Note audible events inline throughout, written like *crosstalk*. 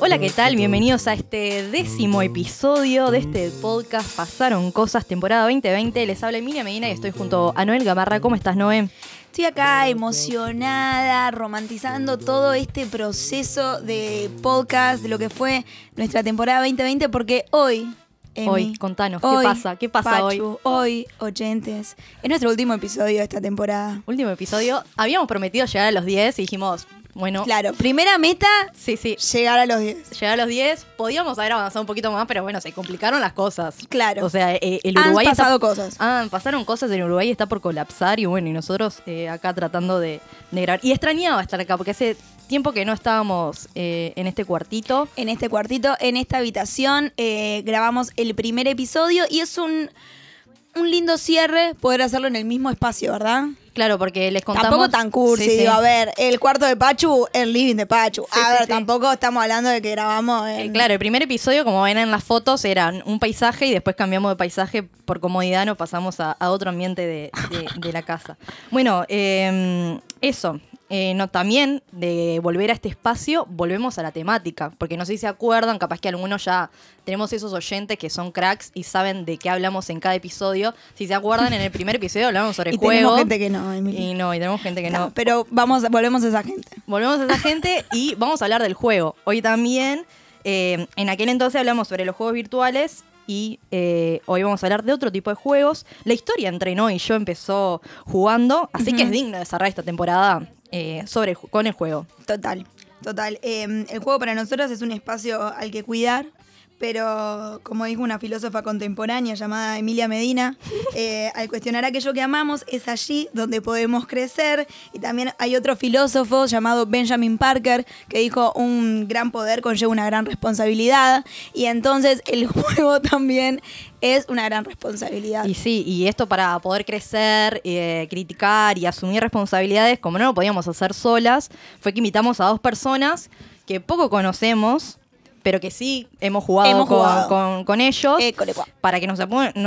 Hola, ¿qué tal? Bienvenidos a este décimo episodio de este podcast Pasaron Cosas, temporada 2020. Les habla Emilia Medina y estoy junto a Noel Gamarra. ¿Cómo estás, Noé? Estoy acá emocionada, romantizando todo este proceso de podcast, de lo que fue nuestra temporada 2020, porque hoy, Hoy, contanos, ¿qué pasa? ¿Qué pasa hoy? Hoy, oyentes, es nuestro último episodio de esta temporada. Último episodio. Habíamos prometido llegar a los 10 y dijimos, bueno, Claro, primera meta, sí, sí, llegar a los 10. llegar a los 10. Podíamos haber avanzado un poquito más, pero bueno, se complicaron las cosas. Claro. O sea, eh, el Han Uruguay está- pasado cosas. Ah, pasaron cosas en Uruguay, está por colapsar y bueno, y nosotros eh, acá tratando de, grabar. Y extrañaba estar acá, porque hace tiempo que no estábamos eh, en este cuartito. En este cuartito, en esta habitación, eh, grabamos el primer episodio y es un, un lindo cierre poder hacerlo en el mismo espacio, ¿verdad? Claro, porque les contamos... Tampoco tan cursi, Sí, sí. digo, a ver, el cuarto de Pachu, el living de Pachu. Sí, a ver, tampoco estamos hablando de que grabamos Eh, en... claro, el primer episodio, como ven en las fotos, era un paisaje y después cambiamos de paisaje por comodidad, nos pasamos a, a otro ambiente de, de- de la casa. Bueno, eh, eso. Eh, no, también de volver a este espacio, volvemos a la temática, porque no sé si se acuerdan, capaz que algunos ya tenemos esos oyentes que son cracks y saben de qué hablamos en cada episodio. Si se acuerdan, en el primer *laughs* episodio hablamos sobre y juego. tenemos gente que no, Emilia. Y no, y tenemos gente que no. No, pero vamos, volvemos a esa gente. Volvemos a esa gente y vamos a hablar del juego. Hoy también, eh, en aquel entonces hablamos sobre los juegos virtuales y eh, hoy vamos a hablar de otro tipo de juegos. La historia entre No y yo empezó jugando, así que es digno de cerrar esta temporada eh, sobre, el con el juego. Total, total. Eh, el juego para nosotros es un espacio al que cuidar, pero como dijo una filósofa contemporánea llamada Emilia Medina, eh, *laughs* al cuestionar aquello que amamos es allí donde podemos crecer. Y también hay otro filósofo llamado Benjamin Parker que dijo un gran poder conlleva una gran responsabilidad. Y entonces el *laughs* juego también es una gran responsabilidad. Y sí, y esto para poder crecer, eh, criticar y asumir responsabilidades, como no lo podíamos hacer solas, fue que invitamos a dos personas que poco conocemos, pero que sí hemos jugado, Hemos con, jugado. con- con ellos. École, para que nos,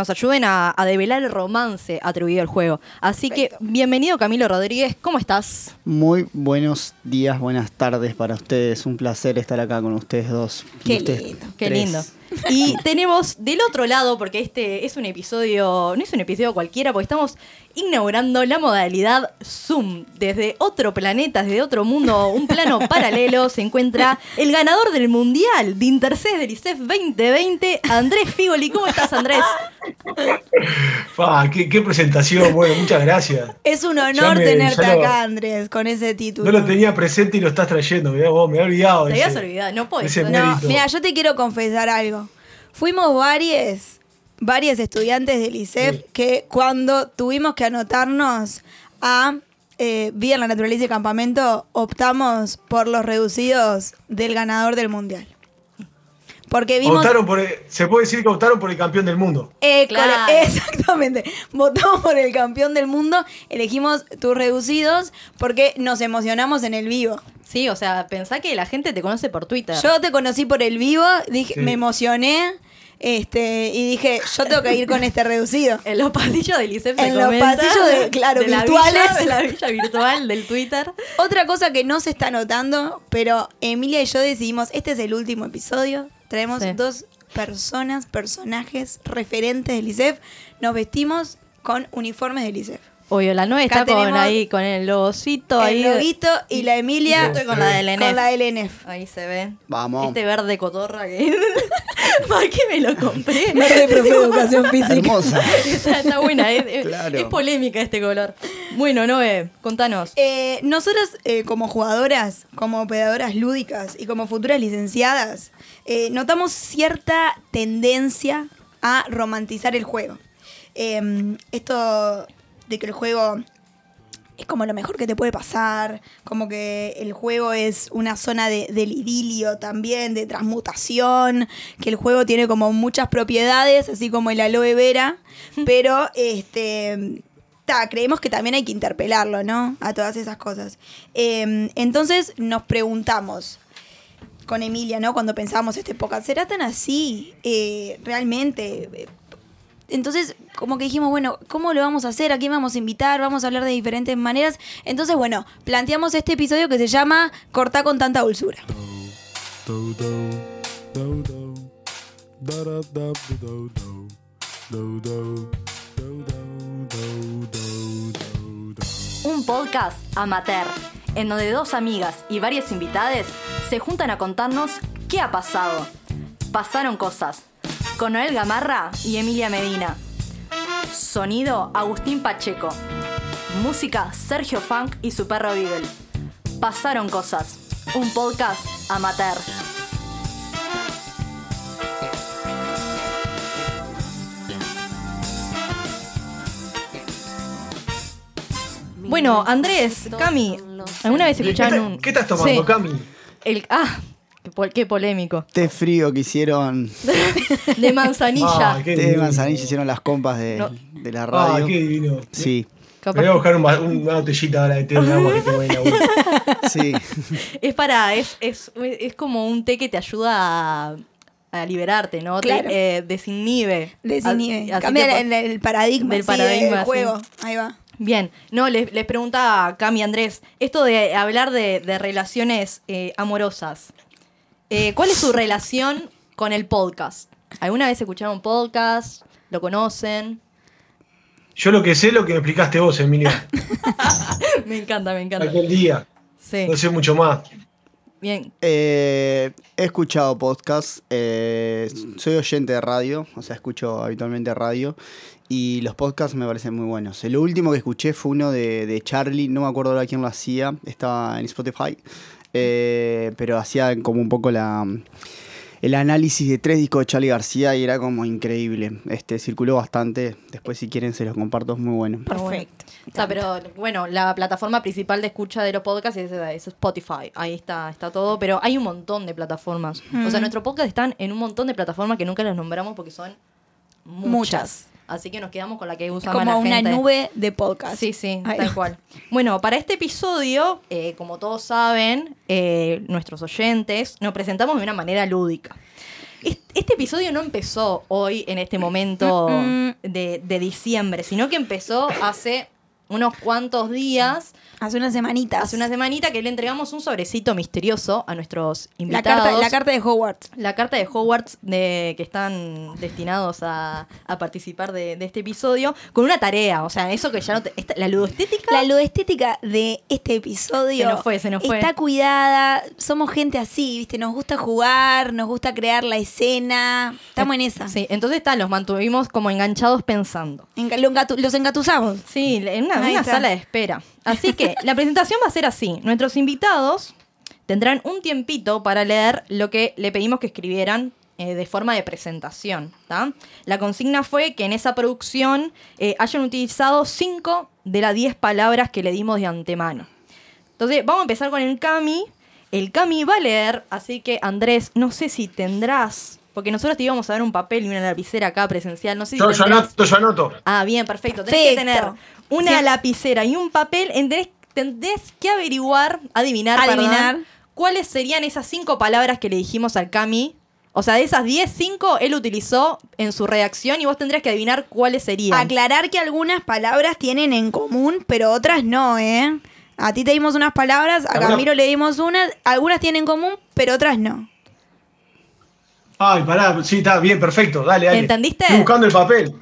ayuden a, a develar el romance atribuido al juego. Así Perfecto. que, bienvenido Camilo Rodríguez, ¿cómo estás? Muy buenos días, buenas tardes para ustedes. Un placer estar acá con ustedes dos. Qué Ustedes lindo. Qué lindo. *laughs* Y tenemos del otro lado, porque este es un episodio, no es un episodio cualquiera, porque estamos inaugurando la modalidad Zoom. Desde otro planeta, desde otro mundo, un plano *laughs* paralelo, se encuentra el ganador del Mundial de Interces del ICEF 2020, Andrés Figoli. ¿Cómo estás, Andrés? Fa, *laughs* qué, qué presentación, bueno, muchas gracias. Es un honor me- tenerte lo- acá, Andrés, con ese título. No lo tenía presente y lo estás trayendo, mirá vos, me había olvidado. Te ese- habías olvidado, no puedes. No, mira, yo te quiero confesar algo. Fuimos varias, varias estudiantes del Sí. que cuando tuvimos que anotarnos a eh, Vida en la Naturaleza y Campamento, optamos por los reducidos del ganador del Mundial. Porque vimos... Optaron por el- se puede decir que optaron por el campeón del mundo. Eh, Claro. *laughs* Exactamente. Votamos por el campeón del mundo, elegimos tus reducidos porque nos emocionamos en el vivo. Sí, o sea, pensá que la gente te conoce por Twitter. Yo te conocí por el vivo, dije, Sí. me emocioné este, y dije, yo tengo que ir con este reducido. *laughs* En los pasillos del ICEF En los pasillos de- claro, la virtuales. villa, de la villa virtual del Twitter. *laughs* Otra cosa que no se está notando, pero Emilia y yo decidimos, este es el último episodio, traemos Sí. dos personas, personajes referentes del ICEF, nos vestimos con uniformes del ICEF. Obvio, la nueve Acá está con ahí, con el logocito ahí. El loguito y la Emilia Yo estoy con la del con la del. Ahí se ve. Vamos. Este verde cotorra que. *laughs* *laughs* ¿Para qué me lo compré? Verde profe de educación *laughs* física. Hermosa. está, está buena, es, es- Claro. es polémica este color. Bueno, Noé, contanos. Eh, nosotras, eh, como jugadoras, como operadoras lúdicas y como futuras licenciadas, eh, notamos cierta tendencia a romantizar el juego. Eh, esto de que el juego es como lo mejor que te puede pasar, como que el juego es una zona de, del idilio también, de transmutación, que el juego tiene como muchas propiedades, así como el aloe vera, *laughs* pero este ta, creemos que también hay que interpelarlo, ¿no? A todas esas cosas. Eh, entonces nos preguntamos, con Emilia, ¿no? Cuando pensábamos este podcast, ¿será tan así? Eh, realmente, eh, entonces, como que dijimos, bueno, ¿cómo lo vamos a hacer? ¿A quién vamos a invitar? Vamos a hablar de diferentes maneras. Entonces, bueno, planteamos este episodio que se llama Cortá con tanta dulzura. Un podcast amateur, en donde dos amigas y varias invitadas se juntan a contarnos qué ha pasado. Pasaron cosas con Noel Gamarra y Emilia Medina. Sonido Agustín Pacheco. Música Sergio Funk y su perro Beagle. Pasaron cosas. Un podcast amateur. Bueno, Andrés, Cami, ¿alguna vez ¿Qué, escucharon un... qué estás tomando, Sí, Cami? el- ah, pol- qué polémico. Té frío que hicieron, *laughs* De manzanilla. Ah, té de manzanilla hicieron las compas de, No. de la Ah, radio. qué divino. Sí, Capaz voy a buscar un ba- una botellita ahora de té de agua que tengo en la boca. *laughs* sí. Es para, es, es, es como un té que te ayuda a, a liberarte, ¿no? Te, Claro. eh, desinhibe. Desinhibe. Así Cambia que el, el paradigma, del sí, paradigma, del sí. juego. Ahí va. Bien, no, les, les preguntaba a Cami Andrés, esto de hablar de, de relaciones eh, amorosas, eh, ¿cuál es su relación con el podcast? ¿Alguna vez escucharon podcast? ¿Lo conocen? Yo lo que sé es lo que me explicaste vos, Emilio, *laughs* me encanta, me encanta. aquel día. Sí, No sé mucho más. bien. Eh, he escuchado podcast, eh, soy oyente de radio, o sea, escucho habitualmente radio y los podcasts me parecen muy buenos. El último que escuché fue uno de, de Charlie, no me acuerdo ahora quién lo hacía, estaba en Spotify, eh, pero hacía como un poco la el análisis de tres discos de Charlie García y era como increíble. Este circuló bastante, después si quieren se los comparto, es muy bueno. Perfecto. O sea, pero bueno, la plataforma principal de escucha de los podcasts es, es Spotify. Ahí está, está todo. Pero hay un montón de plataformas. O sea, nuestros podcasts están en un montón de plataformas que nunca las nombramos porque son muchas. Muchas. Así que nos quedamos con la que usa como la una gente. nube de podcast. Sí, sí, tal cual. Bueno, para este episodio, eh, como todos saben, eh, nuestros oyentes, nos presentamos de una manera lúdica. Es- Este episodio no empezó hoy, en este momento de, de diciembre, sino que empezó hace unos cuantos días, Hace unas semanitas. hace una semanita, que le entregamos un sobrecito misterioso a nuestros la invitados. carta, la carta de Hogwarts. La carta de Hogwarts de, que están destinados a, a participar de, de este episodio con una tarea. O sea, eso que ya no te. esta- la ludoestética. La ludestética de este episodio Se nos fue, se nos fue. está cuidada. Somos gente así, ¿viste? Nos gusta jugar, nos gusta crear la escena. Estamos en esa. Sí, entonces está, los mantuvimos como enganchados pensando. Enga- los engatusamos. Sí, en una, Ahí una sala de espera. Así que la presentación va a ser así. Nuestros invitados tendrán un tiempito para leer lo que le pedimos que escribieran eh, de forma de presentación. La consigna fue que en esa producción eh, hayan utilizado 5 de las 10 palabras que le dimos de antemano. Entonces, vamos a empezar con el Cami. El Cami va a leer, así que Andrés, no sé si tendrás, porque nosotros te íbamos a dar un papel y una lapicera acá presencial, no sé si Yo, yo anoto, yo anoto. Ah, bien, perfecto. Tenés que tener una Sí. lapicera y un papel. Tendrés, tendrés que averiguar, adivinar, Adivinar. perdón, cuáles serían esas cinco palabras que le dijimos al Cami. O sea, de esas 10, 5 él utilizó en su reacción y vos tendrías que adivinar cuáles serían. Aclarar que algunas palabras tienen en común, pero otras no, ¿eh? A ti te dimos unas palabras, a Camilo le dimos unas, algunas tienen en común, pero otras no. Ay, pará, sí, está bien, perfecto, dale, dale. ¿Entendiste? Estoy buscando el papel.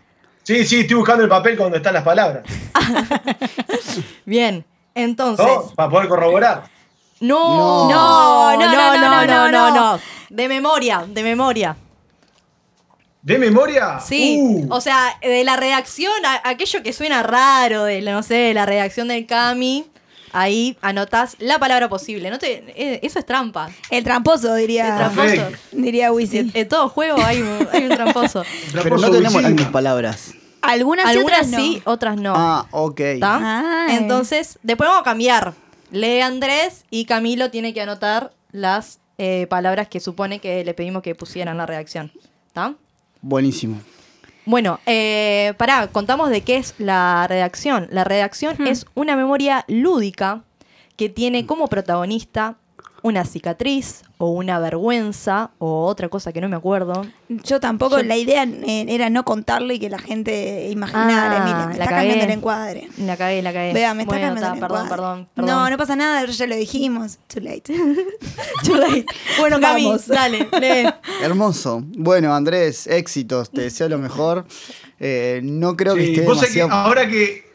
Sí, sí, estoy buscando el papel donde están las palabras. *laughs* Bien, entonces. ¿No? Para poder corroborar. No, No, no, no, no, no, no, no. De memoria, de memoria. ¿De memoria? Sí, Uh, o sea, de la redacción, a- aquello que suena raro, de la- no sé, la redacción del Cami, ahí anotás la palabra posible. No te, eh, eso es trampa. El tramposo, diría, El tramposo. Diría En, Wisi. en todo juego hay un, hay un tramposo. *laughs* Pero no tenemos las mismas palabras. Algunas, y Algunas otras no. sí, otras no. Ah, ok. Entonces, después vamos a cambiar. Lee Andrés y Camilo tiene que anotar las eh, palabras que supone que le pedimos que pusieran en la redacción. ¿Está? Buenísimo. Bueno, eh, pará, contamos de qué es la redacción. La redacción Hmm. es una memoria lúdica que tiene como protagonista una cicatriz o una vergüenza o otra cosa que no me acuerdo. Yo tampoco, Yo- la idea eh, era no contarlo y que la gente imaginara. Ah, me la está cagué. cambiando el encuadre. La cagué, la cagué. Vea, me está Bueno, cambiando ta, el perdón, encuadre. perdón, perdón. No, no pasa nada, ya lo dijimos. Too late. *laughs* Too late. Bueno, Cami, Vamos. dale, lee. Hermoso. Bueno, Andrés, éxitos. Te deseo lo mejor. Eh, no creo que esté vos que ahora que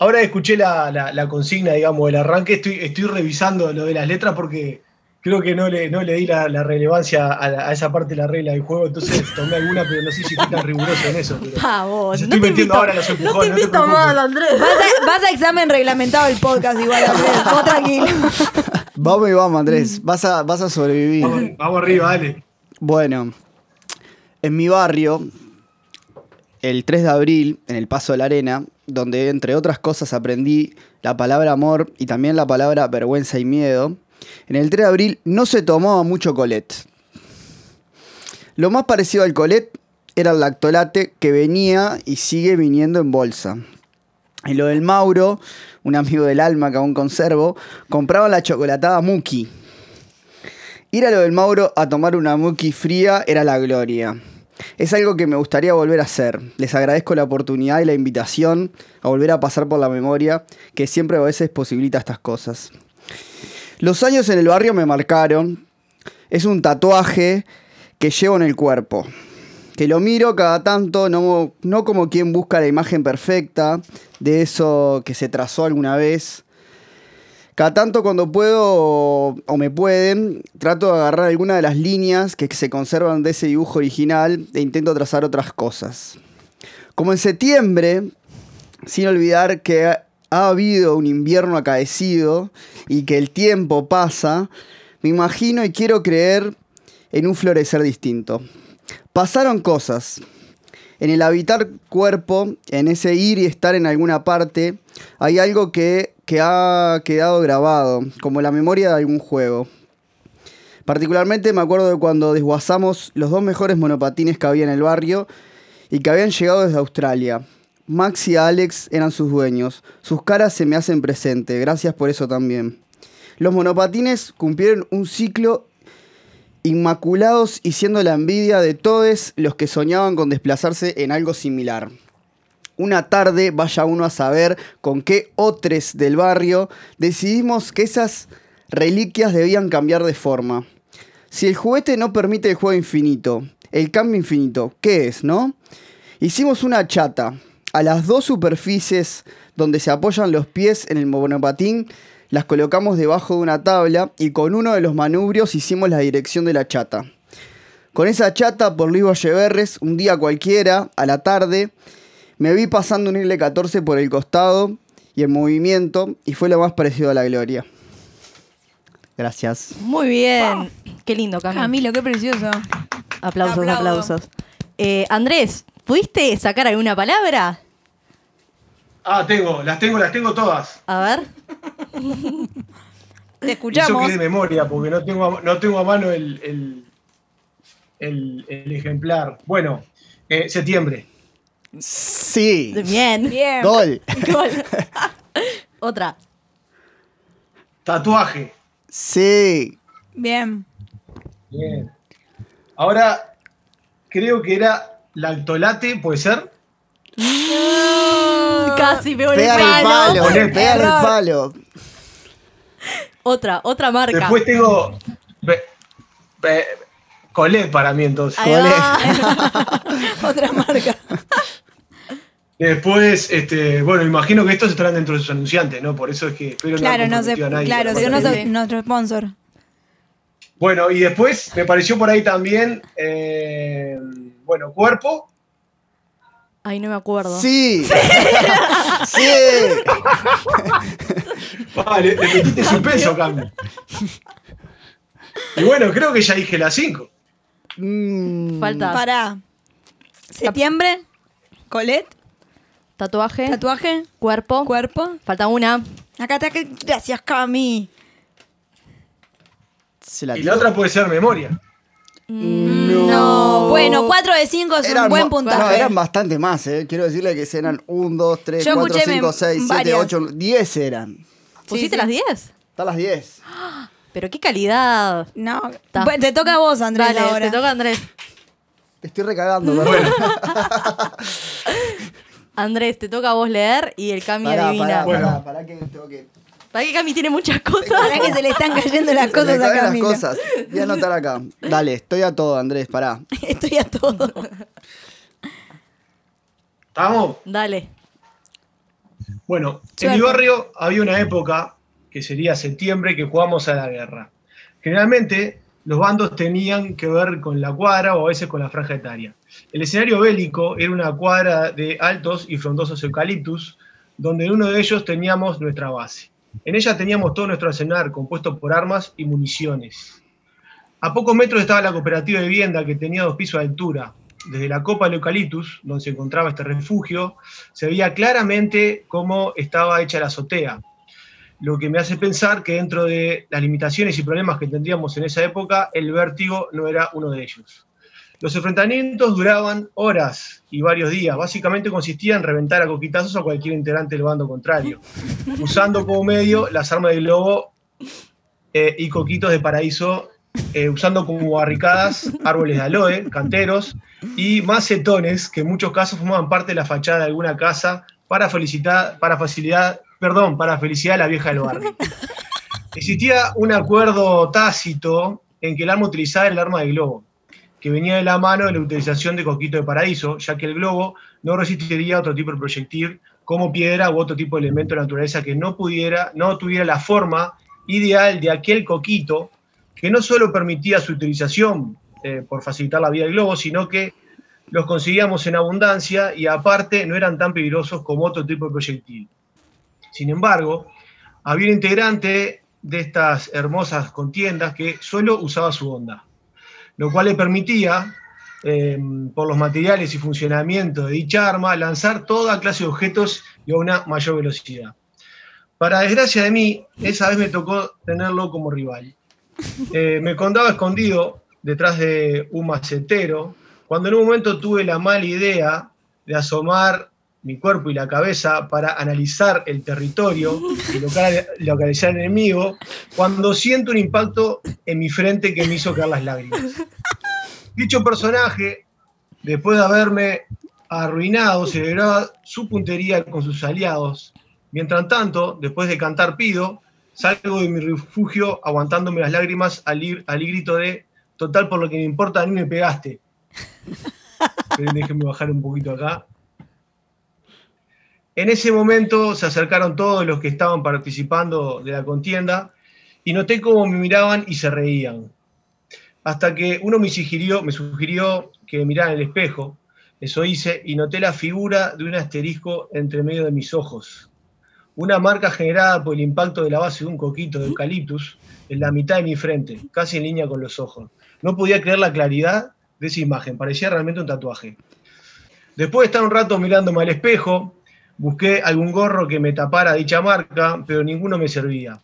ahora escuché la, la- la consigna, digamos, del arranque, estoy, estoy revisando lo de las letras porque creo que no le, no le di la, la relevancia a, la- a esa parte de la regla del juego, entonces tomé alguna, pero no sé si fui tan riguroso en eso. pero- Ah, vos, no estoy te metiendo invito, ahora los no te empujones, no te invito mal, Andrés. Vas a, vas a examen reglamentado el podcast igual, Andrés. *laughs* Vos tranquilo. Vamos y vamos, Andrés. Vas a, vas a sobrevivir. Vamos, vamos arriba, dale. Bueno, en mi barrio, el 3 de abril, en el Paso de la Arena, donde entre otras cosas aprendí la palabra amor y también la palabra vergüenza y miedo, en el 3 de abril no se tomaba mucho colet. Lo más parecido al colet era el lactolate que venía y sigue viniendo en bolsa. En lo del Mauro, un amigo del alma que aún conservo, compraba la chocolatada Muki. Ir a lo del Mauro a tomar una Muki fría era la gloria. Es algo que me gustaría volver a hacer. Les agradezco la oportunidad y la invitación a volver a pasar por la memoria, que siempre a veces posibilita estas cosas. Los años en el barrio me marcaron. Es un tatuaje que llevo en el cuerpo. Que lo miro cada tanto, no, no como quien busca la imagen perfecta de eso que se trazó alguna vez. Cada tanto cuando puedo o, me pueden, trato de agarrar alguna de las líneas que se conservan de ese dibujo original e intento trazar otras cosas. Como en septiembre, sin olvidar que ha habido un invierno acaecido y que el tiempo pasa, me imagino y quiero creer en un florecer distinto. Pasaron cosas. En el habitar cuerpo, en ese ir y estar en alguna parte, hay algo que, que ha quedado grabado, como la memoria de algún juego. Particularmente me acuerdo de cuando desguazamos los dos mejores monopatines que había en el barrio y que habían llegado desde Australia. Max y Alex eran sus dueños. Sus caras se me hacen presente, gracias por eso también. Los monopatines cumplieron un ciclo inmaculados y siendo la envidia de todos los que soñaban con desplazarse en algo similar. Una tarde, vaya uno a saber con qué otros del barrio, decidimos que esas reliquias debían cambiar de forma. Si el juguete no permite el juego infinito, el cambio infinito, ¿qué es, no? Hicimos una chata. A las dos superficies donde se apoyan los pies en el monopatín, las colocamos debajo de una tabla y con uno de los manubrios hicimos la dirección de la chata. Con esa chata por Luis Valleverres, un día cualquiera, a la tarde, me vi pasando un IL-14 por el costado y en movimiento y fue lo más parecido a la gloria. Gracias. Muy bien. Qué lindo, Cami. Camilo, qué precioso. Aplausos, Aplaudo. aplausos. Eh, Andrés, ¿pudiste sacar alguna palabra? Ah, tengo, las tengo, las tengo todas. A ver. *laughs* Te Eso escuchamos. que de memoria, porque no tengo, a- no tengo a mano el, el, el- el ejemplar. Bueno, eh, septiembre. Sí. Bien. Bien. Gol. Gol. *laughs* Otra. Tatuaje. Sí. Bien. Bien. Ahora, creo que era lactolate, ¿puede ser? Casi en el palo. Pega el palo. Otra, otra marca. Después tengo. be- be- Colet para mí entonces. Va. *laughs* Otra marca. Después, este, bueno, imagino que estos estarán dentro de sus anunciantes, ¿no? Por eso es que espero Claro, no sé. A nadie Claro, si no es nuestro sponsor. Bueno, y después me pareció por ahí también, eh, bueno, cuerpo. Ay, no me acuerdo. Sí. Sí. *laughs* Vale, le metiste suspenso, Cami. Y bueno, creo que ya dije las cinco. Mm, Falta Para. Septiembre. Colet. tatuaje, Tatuaje. cuerpo. Cuerpo. Falta una. Acá está. que- Gracias, Cami. se la Y la otra puede ser memoria. No. Bueno, 4 de 5 es Eran un buen puntaje. No, eran bastante más, ¿eh? Quiero decirle que eran 1, 2, 3, Yo 4, escuché 5, mem- 6, 7, varias. 8, 10 eran. ¿Pusiste sí. las 10? Están las 10. Pero qué calidad. No, Ta. te toca a vos, Andrés, Dale, ahora. te toca Andrés. Te estoy recagando, perdón. *laughs* Andrés, te toca a vos leer y el Cami Pará, adivina. pará, Bueno. pará, pará que tengo que... Para que Cami tiene muchas cosas. Pará que se le están cayendo las *laughs* Se cosas me a caen las cosas. Voy a anotar acá. Dale, estoy a todo, Andrés, pará. *laughs* Estoy a todo. ¿Estamos? Dale. Bueno, en Suerte. mi barrio había una época, que sería septiembre, que jugamos a la guerra. Generalmente los bandos tenían que ver con la cuadra o a veces con la franja etaria. El escenario bélico era una cuadra de altos y frondosos eucaliptus, donde en uno de ellos teníamos nuestra base. En ella teníamos todo nuestro arsenal compuesto por armas y municiones. A pocos metros estaba la cooperativa de vivienda que tenía dos pisos de altura. Desde la copa del eucaliptus, donde se encontraba este refugio, se veía claramente cómo estaba hecha la azotea. Lo que me hace pensar que dentro de las limitaciones y problemas que tendríamos en esa época, el vértigo no era uno de ellos. Los enfrentamientos duraban horas y varios días. Básicamente consistía en reventar a coquitazos a cualquier integrante del bando contrario, usando como medio las armas de globo eh, y coquitos de paraíso, eh, usando como barricadas árboles de aloe, canteros y macetones que en muchos casos formaban parte de la fachada de alguna casa para, felicitar, para, facilidad, perdón, para felicidad de la vieja del barrio. *laughs* Existía un acuerdo tácito en que el arma utilizaba era el arma de globo, que venía de la mano de la utilización de coquito de paraíso, ya que el globo no resistiría a otro tipo de proyectil como piedra u otro tipo de elemento de la naturaleza que no pudiera, no tuviera la forma ideal de aquel coquito que no solo permitía su utilización eh, por facilitar la vida del globo, sino que los conseguíamos en abundancia y aparte no eran tan peligrosos como otro tipo de proyectil. Sin embargo, había un integrante de estas hermosas contiendas que solo usaba su onda, lo cual le permitía, eh, por los materiales y funcionamiento de dicha arma, lanzar toda clase de objetos y a una mayor velocidad. Para desgracia de mí, esa vez me tocó tenerlo como rival. *laughs* Eh, me contaba escondido detrás de un macetero, cuando en un momento tuve la mala idea de asomar mi cuerpo y la cabeza para analizar el territorio y local- localizar al enemigo, cuando siento un impacto en mi frente que me hizo caer las lágrimas. Dicho personaje, después de haberme arruinado, celebraba su puntería con sus aliados. Mientras tanto, después de cantar pido, salgo de mi refugio aguantándome las lágrimas al, ir- al grito de total por lo que me importa, ni me pegaste. Déjenme bajar un poquito acá. En ese momento se acercaron todos los que estaban participando de la contienda y noté cómo me miraban y se reían. Hasta que uno me sugirió, me sugirió que mirara en el espejo. Eso hice y noté la figura de un asterisco entre medio de mis ojos. Una marca generada por el impacto de la base de un coquito de eucaliptus en la mitad de mi frente, casi en línea con los ojos. No podía creer la claridad de esa imagen, parecía realmente un tatuaje. Después de estar un rato mirándome al espejo, busqué algún gorro que me tapara dicha marca, pero ninguno me servía.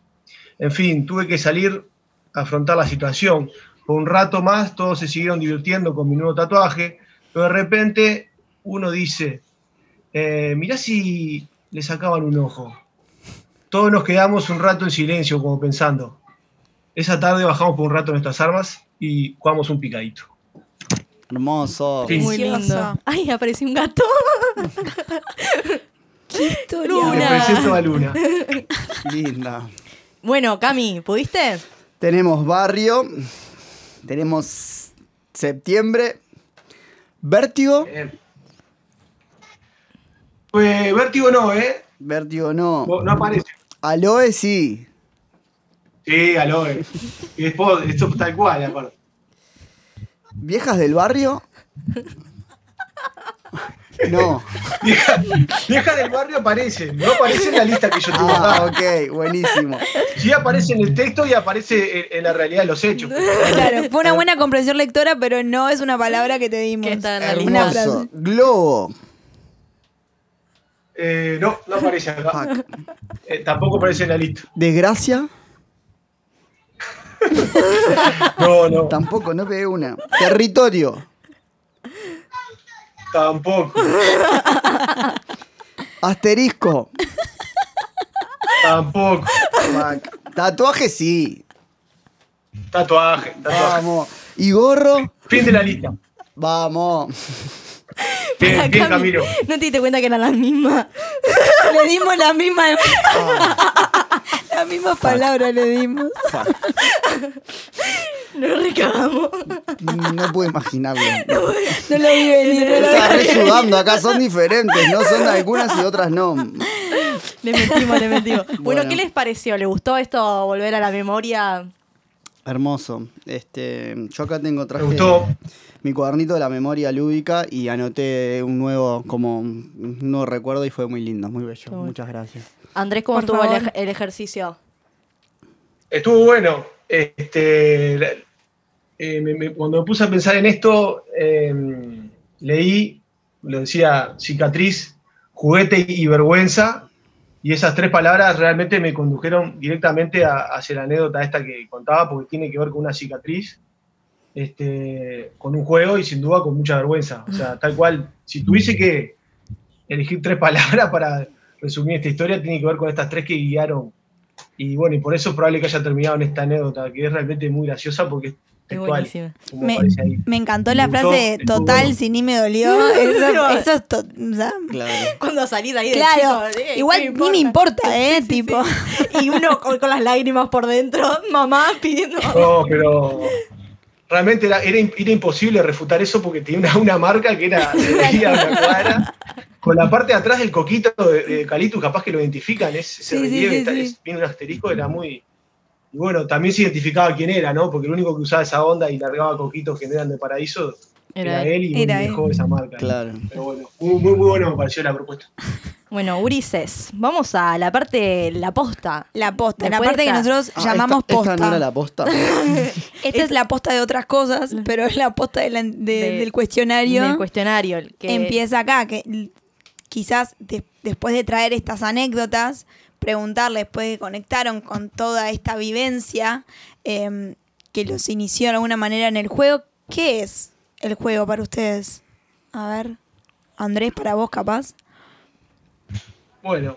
En fin, tuve que salir a afrontar la situación. Por un rato más todos se siguieron divirtiendo con mi nuevo tatuaje, pero de repente uno dice, eh, mirá si le sacaban un ojo. Todos nos quedamos un rato en silencio como pensando. Esa tarde bajamos por un rato nuestras armas y jugamos un picadito. Hermoso. Sí. Muy lindo. Ay, apareció un gato. *laughs* Historia. Luna. Me presento a Luna. Linda. Bueno, Cami, ¿pudiste? Tenemos barrio. Tenemos septiembre. Vértigo. Eh, Pues vértigo no, ¿eh? Vértigo no. No aparece. Aloe sí. Sí, aloe. Y después, esto tal cual, aparte. Viejas del barrio. *laughs* No. *laughs* Vieja, vieja del barrio aparece, no aparece en la lista que yo tengo Ah, ok, buenísimo. Sí aparece en el texto y aparece en, en la realidad de los hechos. *laughs* Claro, fue una buena comprensión lectora, pero no es una palabra que te dimos. Que está en la. Hermoso. Globo. Eh, no, no aparece acá. Eh, tampoco aparece en la lista. Desgracia. *laughs* No, no, Tampoco, no pegué una. Territorio. Tampoco. *laughs* Asterisco. Tampoco. Tatuaje sí. Tatuaje, tatuaje. Vamos. ¿Y gorro? Fin de la lista. Vamos. Bien, Para bien, Cami, Camilo. ¿No te diste cuenta que eran las mismas? *laughs* Le dimos la misma. *laughs* la misma palabra le dimos. *laughs* Nos recagamos. No puedo imaginarlo. No lo vi venir. no lo vi Estaba re venir. sudando, acá son diferentes, no son algunas y otras no. Le metimos, le metimos. Bueno, Bueno. ¿qué les pareció? ¿Le gustó esto volver a la memoria? Hermoso. Este, yo acá tengo Me traje gustó. Mi cuadernito de la memoria lúdica y anoté un nuevo como un nuevo recuerdo y fue muy lindo, muy bello. Muchas gracias. Andrés, ¿cómo Por estuvo el, favor. ej- el ejercicio? Estuvo bueno. Este, la- eh, me- me- cuando me puse a pensar en esto, eh, leí, lo decía, cicatriz, juguete y vergüenza, y esas tres palabras realmente me condujeron directamente a- hacia la anécdota esta que contaba, porque tiene que ver con una cicatriz, este, con un juego y sin duda con mucha vergüenza. O sea, tal cual, si tuviese que elegir tres *laughs* palabras para resumir esta historia, tiene que ver con estas tres que guiaron y bueno, y por eso es probable que haya terminado en esta anécdota, que es realmente muy graciosa porque es buenísima. Me, encantó la gustó, frase total, si ni me dolió. Eso, *laughs* eso es to- Claro. Cuando salís de ahí de Claro, chico, eh, igual ¿qué ni me importa, ¿eh? Sí, sí, tipo. sí. Y uno con, con las lágrimas por dentro, mamá pidiendo. *laughs* No, pero realmente era, era, im- era imposible refutar eso porque tenía una, una marca que era, se una *laughs* cuadra. Con la parte de atrás del coquito de, de Calitus, capaz que lo identifican, es, ese Sí, sí, relieve, sí, está- sí. es- tiene un asterisco, era muy. Y bueno, también se identificaba quién era, ¿no? Porque el único que usaba esa onda y largaba coquitos que no eran de paraíso era, Era él y Era él. dejó esa marca. Claro. Pero bueno, muy, muy, muy bueno me pareció la propuesta. *laughs* Bueno, Ulises, vamos a la parte, la posta. La posta, la parte que nosotros Ah, llamamos esta, posta. Esta no era la posta. *laughs* Esta es la posta de otras cosas, pero es la posta de la- de- De- del cuestionario. Del cuestionario. el que Empieza acá, que quizás de- después de traer estas anécdotas, preguntarle después que conectaron con toda esta vivencia em, que los inició de alguna manera en el juego, ¿qué es el juego para ustedes? A ver, Andrés, para vos capaz. Bueno,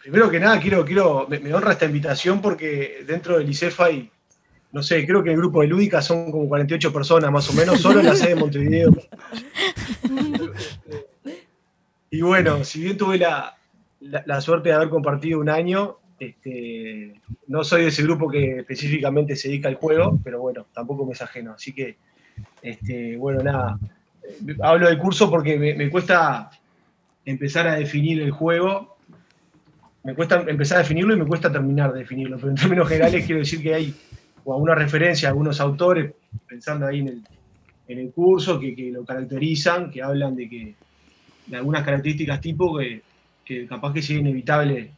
primero que nada quiero, quiero, me, honra esta invitación porque dentro del ICEFA hay, no sé, creo que el grupo de Lúdica son como 48 personas más o menos, solo en la sede de Montevideo. Y bueno, si bien tuve la, la- suerte de haber compartido un año, este, no soy de ese grupo que específicamente se dedica al juego, pero bueno, tampoco me es ajeno. Así que, este, bueno, nada, hablo del curso porque me cuesta empezar a definir el juego. Me cuesta empezar a definirlo y me cuesta terminar de definirlo, pero en términos generales quiero decir que hay o alguna referencia a algunos autores, pensando ahí en el, en el curso, que, que lo caracterizan, que hablan de que de algunas características tipo que, que capaz que sea inevitable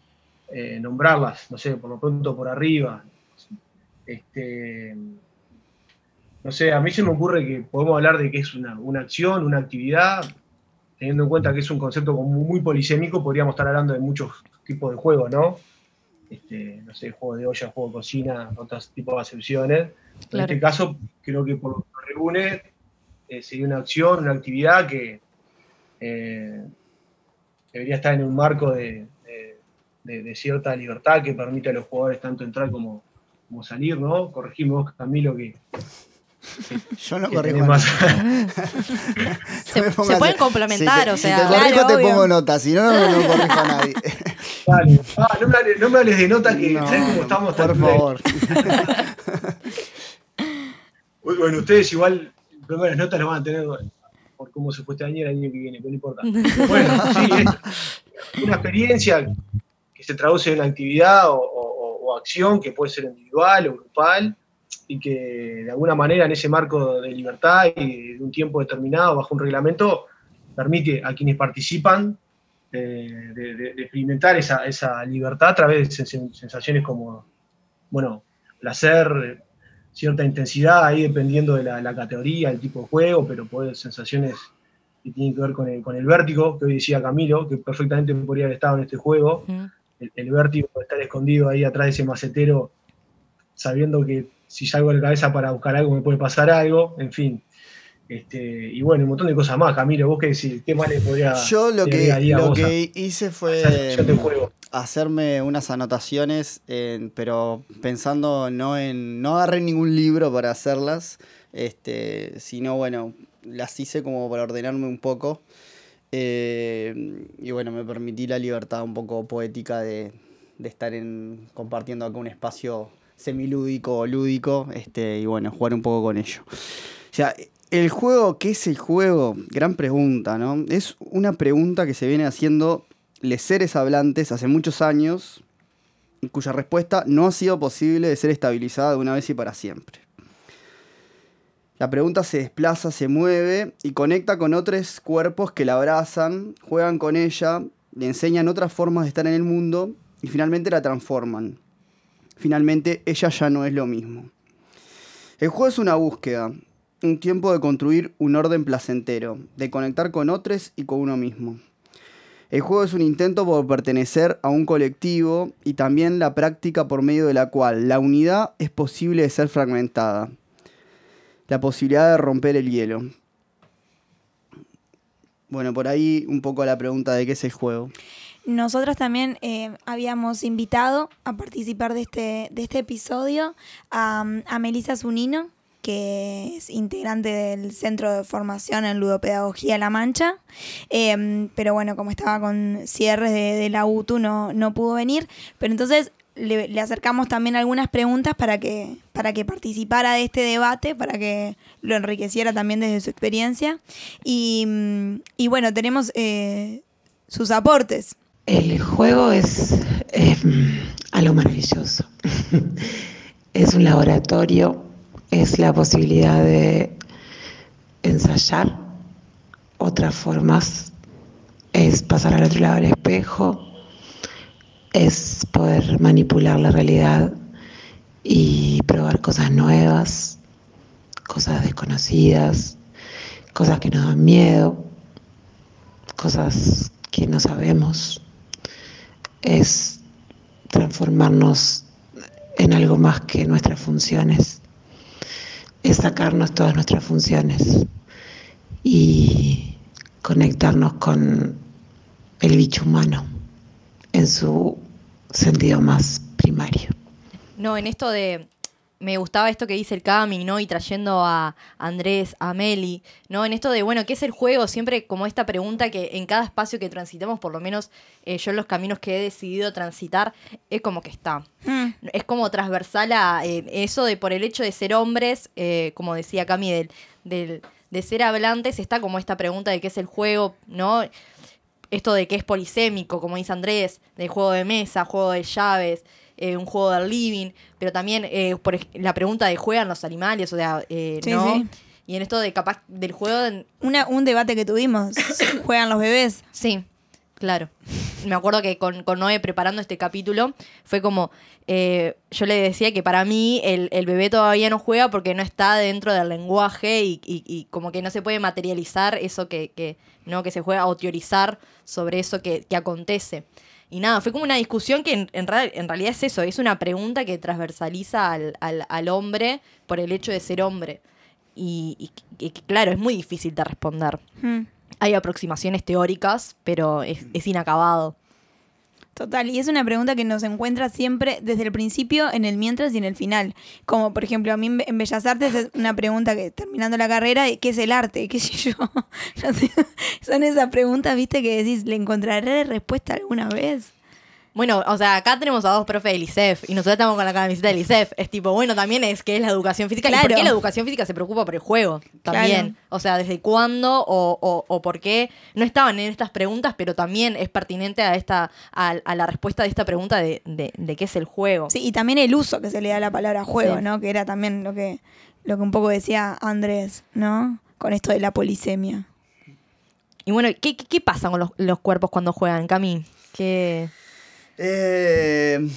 eh, nombrarlas, no sé, por lo pronto por arriba. Este, no sé, a mí se me ocurre que podemos hablar de que es una, una acción, una actividad, teniendo en cuenta que es un concepto muy polisémico, podríamos estar hablando de muchos tipos de juegos, ¿no? Este, no sé, juego de olla, juego de cocina, otros tipos de acepciones. En este caso, creo que por lo que nos reúne eh, sería una acción, una actividad que eh, debería estar en un marco de, de- de- de cierta libertad que permite a los jugadores tanto entrar como, como salir, ¿no? Corregimos, Camilo, que, Yo no corrijo nada. más- *laughs* *laughs* Se, No pueden complementar, si te- o Si sea. te corrijo, Claro, te obvio. pongo nota, si no, no, no corrijo a nadie. *laughs* Dale. Ah, no, me hables, no me hables de nota que No, ¿sabes cómo estamos? por favor. Bueno, ustedes igual primeras notas las van a tener por cómo se fue este año y el año que viene, pero no importa. Bueno, sí, es una experiencia que se traduce en una actividad o, o- o acción que puede ser individual o grupal y que de alguna manera en ese marco de libertad y de un tiempo determinado bajo un reglamento permite a quienes participan eh, de, de- de experimentar esa, esa libertad a través de sens- sensaciones como, bueno, placer, cierta intensidad ahí dependiendo de la, la categoría, el tipo de juego, pero haber sensaciones que tienen que ver con el, con el vértigo, que hoy decía Camilo, que perfectamente podría haber estado en este juego, el, el vértigo de estar escondido ahí atrás de ese macetero, sabiendo que si salgo de la cabeza para buscar algo me puede pasar algo, en fin. Este, y bueno, un montón de cosas más, Camilo, vos qué decís, ¿qué más le podría Yo lo que, lo vos a- que hice fue hacerme unas anotaciones, en- pero pensando no en. No agarré ningún libro para hacerlas, este, sino bueno, las hice como para ordenarme un poco. Eh, y bueno, me permití la libertad un poco poética de, de estar en, compartiendo acá un espacio semilúdico o lúdico, este, y bueno, jugar un poco con ello. O sea, el juego, ¿qué es el juego? Gran pregunta, ¿no? Es una pregunta que se viene haciendo los seres hablantes hace muchos años, cuya respuesta no ha sido posible de ser estabilizada de una vez y para siempre. La pregunta se desplaza, se mueve y conecta con otros cuerpos que la abrazan, juegan con ella, le enseñan otras formas de estar en el mundo y finalmente la transforman. Finalmente ella ya no es lo mismo. El juego es una búsqueda, un tiempo de construir un orden placentero, de conectar con otros y con uno mismo. El juego es un intento por pertenecer a un colectivo y también la práctica por medio de la cual la unidad es posible de ser fragmentada. La posibilidad de romper el hielo. Bueno, por ahí un poco la pregunta de qué es el juego. Nosotras también eh, habíamos invitado a participar de este, de este episodio a, a Melissa Zunino, que es integrante del Centro de Formación en Ludopedagogía La Mancha. Eh, pero bueno, como estaba con cierres de, la UTU, no, no pudo venir. Pero entonces le, le acercamos también algunas preguntas para que, para que participara de este debate, para que lo enriqueciera también desde su experiencia. Y, mm, y bueno, tenemos eh, sus aportes. El juego es eh, algo maravilloso. *laughs* es un laboratorio, es la posibilidad de ensayar otras formas, es pasar al otro lado del espejo, es poder manipular la realidad y probar cosas nuevas, cosas desconocidas, cosas que nos dan miedo, cosas que no sabemos es transformarnos en algo más que nuestras funciones, es sacarnos todas nuestras funciones y conectarnos con el bicho humano en su sentido más primario. No, en esto de. Me gustaba esto que dice el Cami, ¿no? Y trayendo a Andrés, a Meli, ¿no? En esto de, bueno, ¿qué es el juego? Siempre como esta pregunta que en cada espacio que transitamos, por lo menos eh, yo en los caminos que he decidido transitar, es como que está. Mm. Es como transversal a eh, eso de por el hecho de ser hombres, eh, como decía Cami, del, del- de ser hablantes, está como esta pregunta de qué es el juego, ¿no? Esto de que es polisémico, como dice Andrés, de juego de mesa, juego de llaves, eh, un juego del living, pero también eh, por la pregunta de juegan los animales, o sea, eh, Sí, ¿no? sí. Y en esto de capaz del juego, de- Una, un debate que tuvimos, *coughs* ¿juegan los bebés? Sí, claro. Me acuerdo que con, con Noé preparando este capítulo fue como, eh, yo le decía que para mí el, el bebé todavía no juega porque no está dentro del lenguaje y, y- y como que no se puede materializar eso que, que, ¿no? que se juega o teorizar sobre eso que, que acontece. Y nada, fue como una discusión que en, en en realidad es eso, es una pregunta que transversaliza al, al- al hombre por el hecho de ser hombre. Y, y- y claro, es muy difícil de responder. Mm. Hay aproximaciones teóricas, pero es, es inacabado. Total, y es una pregunta que nos encuentra siempre desde el principio, en el mientras y en el final. Como por ejemplo, a mí en Bellas Artes es una pregunta que terminando la carrera, ¿qué es el arte? ¿Qué sé yo? *laughs* Son esas preguntas, viste, que decís, ¿le encontraré respuesta alguna vez? Bueno, o sea, acá tenemos a dos profes del ICEF y nosotros estamos con la camiseta del ICEF. Es tipo, bueno, también es que es la educación física. ¿Y por Claro. qué la educación física se preocupa por el juego? También. Claro. O sea, ¿desde cuándo o, o- o por qué? No estaban en estas preguntas, pero también es pertinente a esta a, a la respuesta de esta pregunta de, de- de qué es el juego. Sí, y también el uso que se le da a la palabra juego, Sí. ¿no? Que era también lo que, lo que un poco decía Andrés, ¿no? Con esto de la polisemia. Y bueno, ¿qué, qué, qué pasa con los, los cuerpos cuando juegan, Cami? ¿Qué... Eh,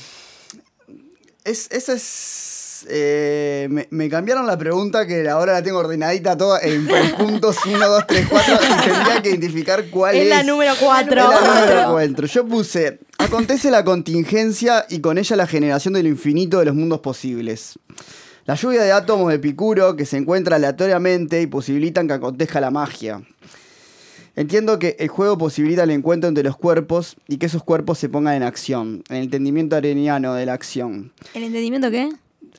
es, esa es. eh, me, me cambiaron la pregunta que ahora la tengo ordenadita toda en *laughs* puntos 1, 2, 3, 4 y tendría que identificar cuál es. Es la número cuatro. Es la número cuatro. Yo puse, acontece la contingencia y con ella la generación de lo infinito de los mundos posibles. La lluvia de átomos de Picuro que se encuentra aleatoriamente y posibilitan que acontezca la magia. Entiendo que el juego posibilita el encuentro entre los cuerpos y que esos cuerpos se pongan en acción, en el entendimiento areniano de la acción. ¿El entendimiento qué?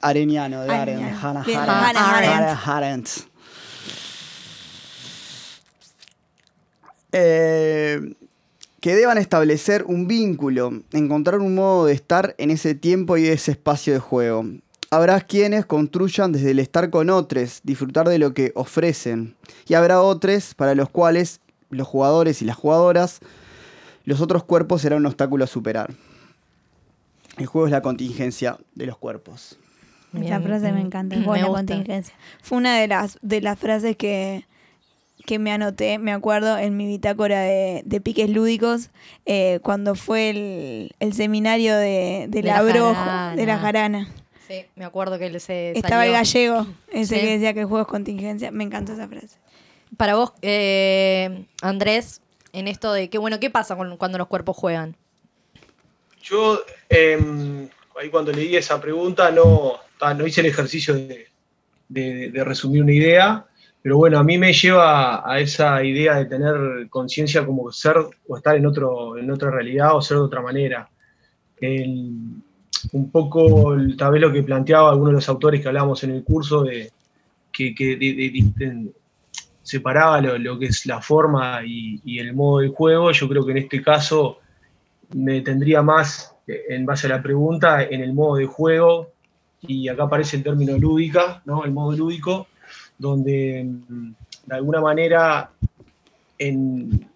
Areniano, de Aren, Arendt. Hannah Arendt. Eh, que deban establecer un vínculo, encontrar un modo de estar en ese tiempo y ese espacio de juego. Habrá quienes construyan desde el estar con otros, disfrutar de lo que ofrecen. Y habrá otros para los cuales los jugadores y las jugadoras, los otros cuerpos serán un obstáculo a superar. El juego es la contingencia de los cuerpos. Esa frase me encanta, es buena contingencia. Fue una de las, de las frases que, que me anoté, me acuerdo, en mi bitácora de, de piques lúdicos, eh, cuando fue el, el seminario de, de, De la la Brojo, jarana. de la jarana. Sí, me acuerdo que él se Estaba el gallego, ese Sí. que decía que el juego es contingencia. Me encantó esa frase. Para vos, eh, Andrés, en esto de que, bueno, ¿qué pasa cuando los cuerpos juegan? Yo, eh, ahí cuando leí esa pregunta, no, no hice el ejercicio de, de- resumir una idea, pero bueno, a mí me lleva a esa idea de tener conciencia como ser o estar en, otro, en otra realidad o ser de otra manera. Un poco, tal vez que planteaba algunos de los autores que hablábamos en el curso, de que, de- de- separaba lo, lo que es la forma y, el modo del juego, yo creo que en este caso me tendría más, eh, en base a la pregunta, en el modo de juego, y acá aparece el término lúdica, ¿no? el modo lúdico, donde mm, de alguna manera en,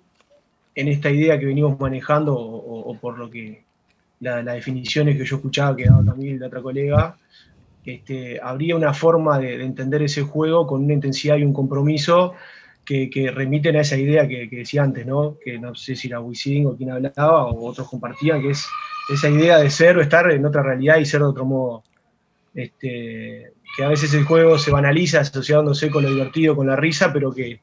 en esta idea que venimos manejando, o por lo que la- las definiciones que yo escuchaba que daba también la otra colega, este, habría una forma de, de entender ese juego con una intensidad y un compromiso que, remiten a esa idea que, decía antes, ¿no? Que no sé si era Wisin o quien hablaba o otros compartían, que es esa idea de ser o estar en otra realidad y ser de otro modo. Este, que a veces el juego se banaliza asociándose con lo divertido, con la risa, pero que,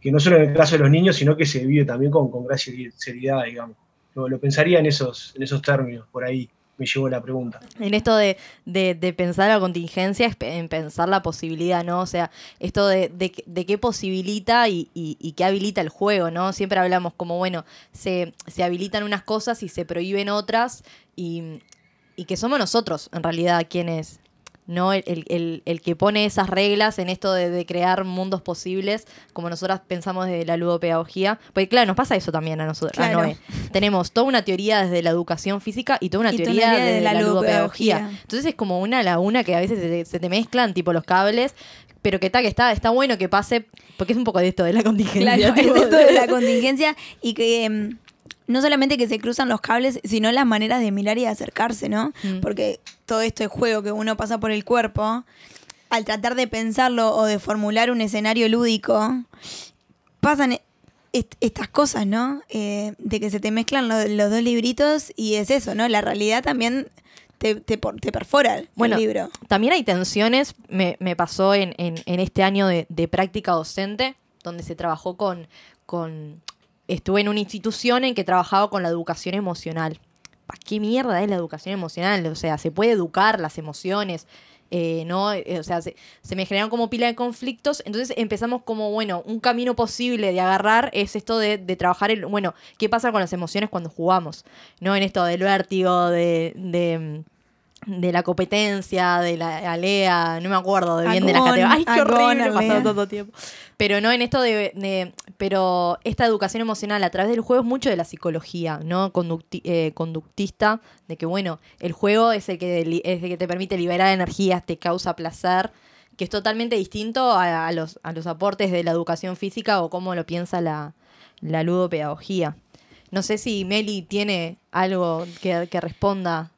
que no solo en el caso de los niños, sino que se vive también con, con gracia y seriedad, digamos. Lo, lo pensaría en esos, en esos términos, por ahí me llevó la pregunta. En esto de, de- pensar la contingencia, en pensar la posibilidad, ¿no? O sea, esto de, de, de qué posibilita y, y, y qué habilita el juego, ¿no? Siempre hablamos como, bueno, se, se habilitan unas cosas y se prohíben otras y, y que somos nosotros, en realidad, quienes, ¿no? El, el- el- que pone esas reglas en esto de, de crear mundos posibles, como nosotras pensamos de la ludopedagogía. Porque claro, nos pasa eso también a nosotros. a. Noé. Tenemos toda una teoría desde la educación física y toda una Y teoría desde de la la, ludopedagogía. ludopedagogía. Entonces es como una laguna que a veces se, se te mezclan, tipo los cables, pero que está, que está, está bueno que pase, porque es un poco de esto de la contingencia. Claro, *laughs* es esto de *laughs* la contingencia y que em, no solamente que se cruzan los cables, sino las maneras de mirar y de acercarse, ¿no? Mm. Porque todo esto de juego que uno pasa por el cuerpo, al tratar de pensarlo o de formular un escenario lúdico, pasan e- est- estas cosas, ¿no? Eh, de que se te mezclan lo- los dos libritos y es eso, ¿no? La realidad también te, te, te perfora el Bueno, libro. También hay tensiones, me, me pasó en, en- en este año de, de práctica docente, donde se trabajó con, con... Estuve en una institución en que trabajaba con la educación emocional. ¿Qué mierda es la educación emocional? O sea, se puede educar las emociones, eh, ¿no? Eh, O sea, se, me generaron como pila de conflictos, entonces empezamos como, bueno, un camino posible de agarrar es esto de, de trabajar, el, bueno, ¿qué pasa con las emociones cuando jugamos? ¿No? En esto del vértigo, de... de de la competencia, de la alea, no me acuerdo de bien de la Agón, categoría. Ay, qué agón, horrible, pasó alea. tanto tiempo. Pero no en esto de, de- pero esta educación emocional a través del juego es mucho de la psicología, ¿no? Conducti- eh, conductista, de que bueno, el juego es el que es el que te permite liberar energías, te causa placer, que es totalmente distinto a, a los, a los aportes de la educación física o cómo lo piensa la, la ludopedagogía. No sé si Meli tiene algo que, que responda.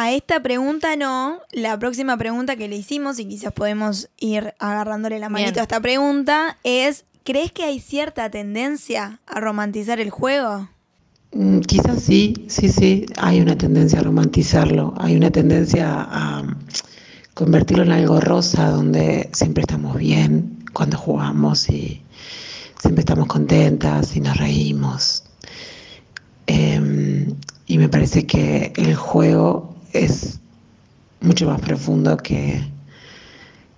A esta pregunta no. La próxima pregunta que le hicimos, y quizás podemos ir agarrándole la manito Bien. a esta pregunta, es: ¿crees que hay cierta tendencia a romantizar el juego? Mm, Quizás sí, sí, sí, hay una tendencia a romantizarlo, hay una tendencia a mm, convertirlo en algo rosa donde siempre estamos bien cuando jugamos y siempre estamos contentas y nos reímos. Em, y me parece que el juego es mucho más profundo que,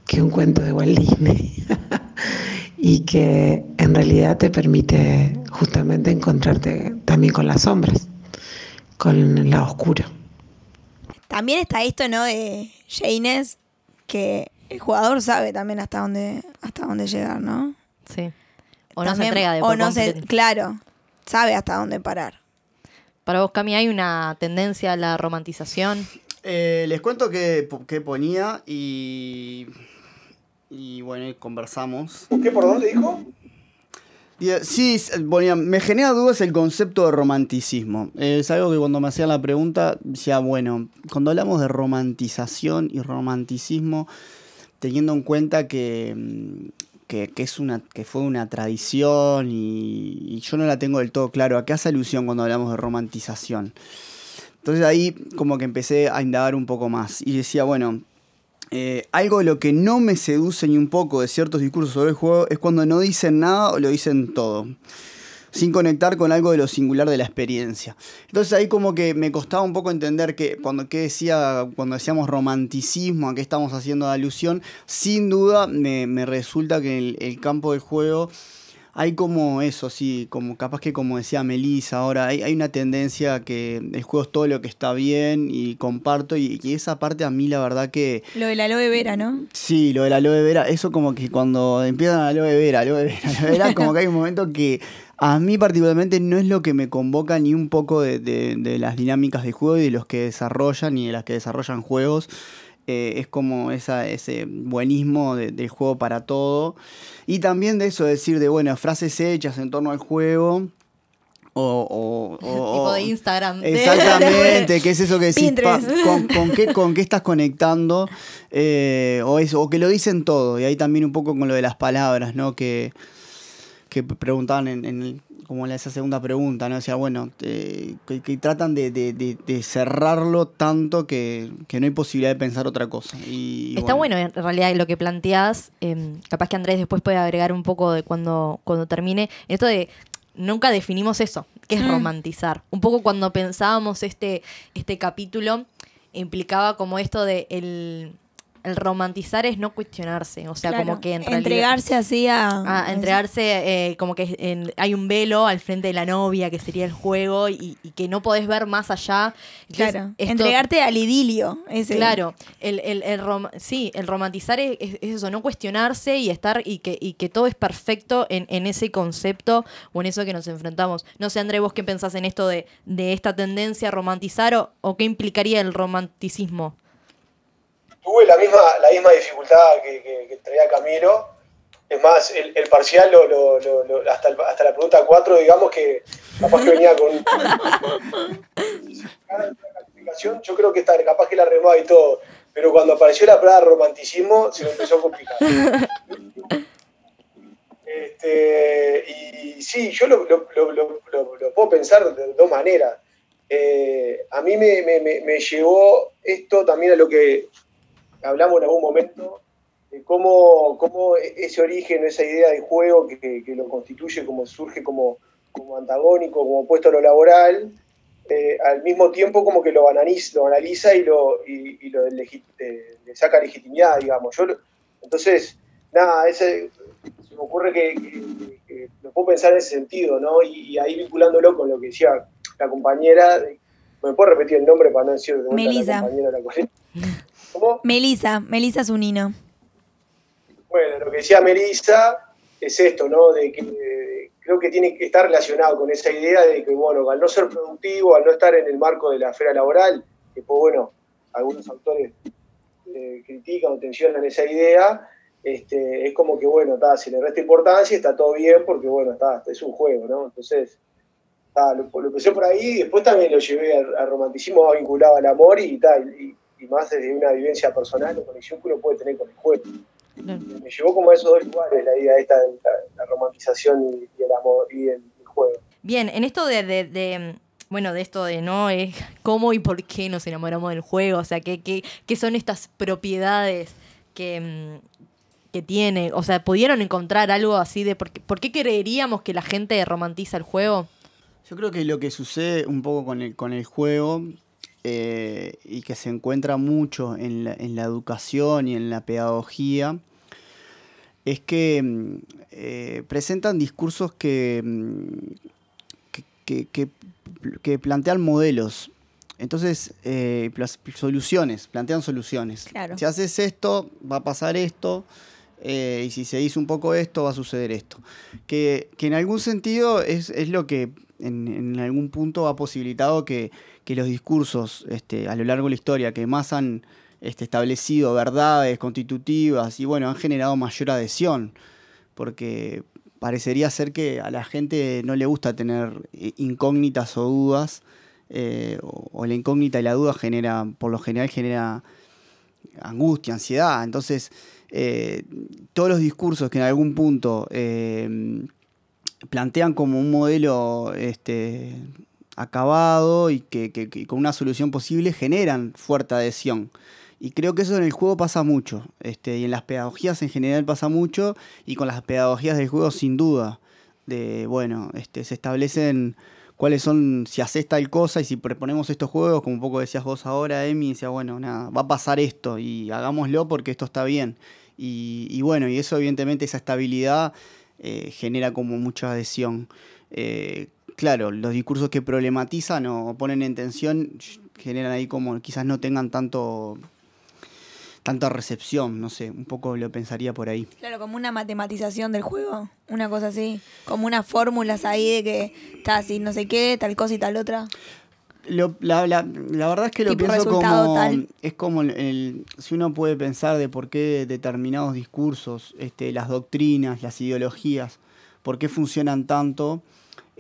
que un cuento de Walt Disney. *laughs* y que en realidad te permite justamente encontrarte también con las sombras, con el lado oscuro. También está esto, ¿no? De Janes, que el jugador sabe también hasta dónde, hasta dónde llegar, ¿no? Sí. O no se entrega de O no se, claro, sabe hasta dónde parar. Para vos, Cami, ¿hay una tendencia a la romantización? Eh, les cuento que, que ponía y. Y bueno, y conversamos. ¿Qué por dónde dijo? Eh, Sí, ponía, me genera dudas el concepto de romanticismo. Eh, es algo que cuando me hacían la pregunta, decía, bueno, cuando hablamos de romantización y romanticismo, teniendo en cuenta que, mm, que, es una, que fue una tradición y, y yo no la tengo del todo claro, ¿a qué hace alusión cuando hablamos de romantización? Entonces ahí como que empecé a indagar un poco más y decía, bueno, eh, algo de lo que no me seduce ni un poco de ciertos discursos sobre el juego es cuando no dicen nada o lo dicen todo, sin conectar con algo de lo singular de la experiencia. Entonces ahí como que me costaba un poco entender que cuando que decía, cuando decíamos romanticismo, a qué estamos haciendo alusión, sin duda me, me resulta que en el, el campo del juego hay como eso, sí, como capaz que como decía Melissa ahora, hay, hay una tendencia que el juego es todo lo que está bien y comparto y, y esa parte a mí la verdad que... Lo de la aloe vera, ¿no? Sí, lo de la aloe vera, eso como que cuando empiezan aloe vera, aloe vera, aloe vera, *laughs* como que hay un momento que a mí particularmente no es lo que me convoca ni un poco de, de- de las dinámicas de juego y de los que desarrollan y de las que desarrollan juegos. Eh, es como esa, ese buenismo de- del juego para todo. Y también de eso, decir de, bueno, frases hechas en torno al juego. O, o- *laughs* o- tipo de Instagram. *laughs* Exactamente, ¿qué es eso que decís? Pa, Pinterest. con, *laughs* con qué, ¿Con qué estás conectando? Eh, o, eso, o que lo dicen todo. Y ahí también un poco con lo de las palabras, ¿no? Que, que preguntaban en, en el- como en esa segunda pregunta, ¿no? Decía, bueno, eh, que, que tratan de, de- de- de cerrarlo tanto que, que no hay posibilidad de pensar otra cosa. Y, Está bueno. en realidad lo que planteás. eh, capaz que Andrés después puede agregar un poco de cuando, cuando termine. Esto de nunca definimos eso. ¿Qué es Mm. romantizar? Un poco cuando pensábamos este, este capítulo implicaba como esto de el, el romantizar es no cuestionarse. O sea, Claro, como que en realidad... entregarse así a... a entregarse eh, como que en- hay un velo al frente de la novia que sería el juego y, y que no podés ver más allá. Entonces, Claro, esto- entregarte al idilio. Ese. Claro, el, el, el rom- sí, el romantizar es, es- es eso, no cuestionarse y estar y que, y que todo es perfecto en, en ese concepto o en eso que nos enfrentamos. No sé, André, vos qué pensás en esto de, de esta tendencia a romantizar o, o qué implicaría el romanticismo. Tuve la misma, la misma dificultad que, que- traía Camilo. Es más, el, el parcial, lo, lo- lo- lo- hasta, hasta la pregunta 4, digamos que capaz que venía con yo creo que está, capaz que la remaba y todo. Pero cuando apareció la palabra romanticismo, se me empezó a complicar. Este, y sí, yo lo, lo- lo- lo- lo- lo puedo pensar de dos maneras. Eh, a mí me- me- me llevó esto también a lo que hablamos en algún momento, de cómo, cómo ese origen, esa idea de juego que, que lo constituye, como surge como, como antagónico, como opuesto a lo laboral, eh, al mismo tiempo como que lo analiza, lo analiza y, lo, y, y lo eh, le saca legitimidad, digamos. Yo, entonces, nada, ese, se me ocurre que, que- que lo puedo pensar en ese sentido, ¿no? Y, y ahí vinculándolo con lo que decía la compañera, ¿me puedo repetir el nombre para no decir de Melissa. la compañera de la colega? ¿Cómo? Melisa, Melisa Zunino. Bueno, lo que decía Melissa es esto, ¿no? De que eh, creo que tiene que estar relacionado con esa idea de que, bueno, al no ser productivo, al no estar en el marco de la esfera laboral, que pues bueno, algunos autores eh, critican o tensionan esa idea, este, es como que, bueno, ta, se le resta importancia y está todo bien porque, bueno, está, es un juego, ¿no? Entonces, ta, lo, lo empecé por ahí y después también lo llevé al, al romanticismo vinculado al amor y, tal y, y más desde una vivencia personal o conexión que uno puede tener con el juego. Me llevó como a esos dos lugares la idea esta de la, la romantización y, y el amor y el, el juego. Bien, en esto de, de- de, bueno, de esto de no es cómo y por qué nos enamoramos del juego, o sea, qué, qué, qué son estas propiedades que, mm, que tiene, o sea, ¿pudieron encontrar algo así de por qué, por qué creeríamos que la gente romantiza el juego? Yo creo que lo que sucede un poco con el, con el juego eh, y que se encuentra mucho en la, en la educación y en la pedagogía es que mm, eh, presentan discursos que, mm, que, que- plantean modelos. Entonces, eh, soluciones, plantean soluciones. Claro. Si haces esto, va a pasar esto, eh, y si se dice un poco esto, va a suceder esto. Que, que en algún sentido es, es lo que en, en algún punto ha posibilitado que, que los discursos este, a lo largo de la historia que más han este, establecido verdades constitutivas y bueno, han generado mayor adhesión, porque parecería ser que a la gente no le gusta tener eh, incógnitas o dudas, eh, o, la incógnita y la duda genera, por lo general genera angustia, ansiedad. Entonces, eh, todos los discursos que en algún punto plantean como un modelo este, acabado y que, con una solución posible generan fuerte adhesión. Y creo que eso en el juego pasa mucho, este, y en las pedagogías en general pasa mucho, y con las pedagogías del juego sin duda. De, bueno, este, se establecen cuáles son, si haces tal cosa y si proponemos estos juegos, como un poco decías vos ahora, Emi, decía, bueno, nada, va a pasar esto y hagámoslo porque esto está bien. Y, y bueno, y eso evidentemente, esa estabilidad eh, genera como mucha adhesión. Eh, claro, los discursos que problematizan o ponen en tensión generan ahí como quizás no tengan tanto tanta recepción, no sé, un poco lo pensaría por ahí. Claro, como una matematización del juego, una cosa así, como unas fórmulas ahí de que está así, no sé qué, tal cosa y tal otra. Lo- la, la- la verdad es que lo pienso como tal. es como el, el- si uno puede pensar de por qué determinados discursos, este, las doctrinas, las ideologías, por qué funcionan tanto,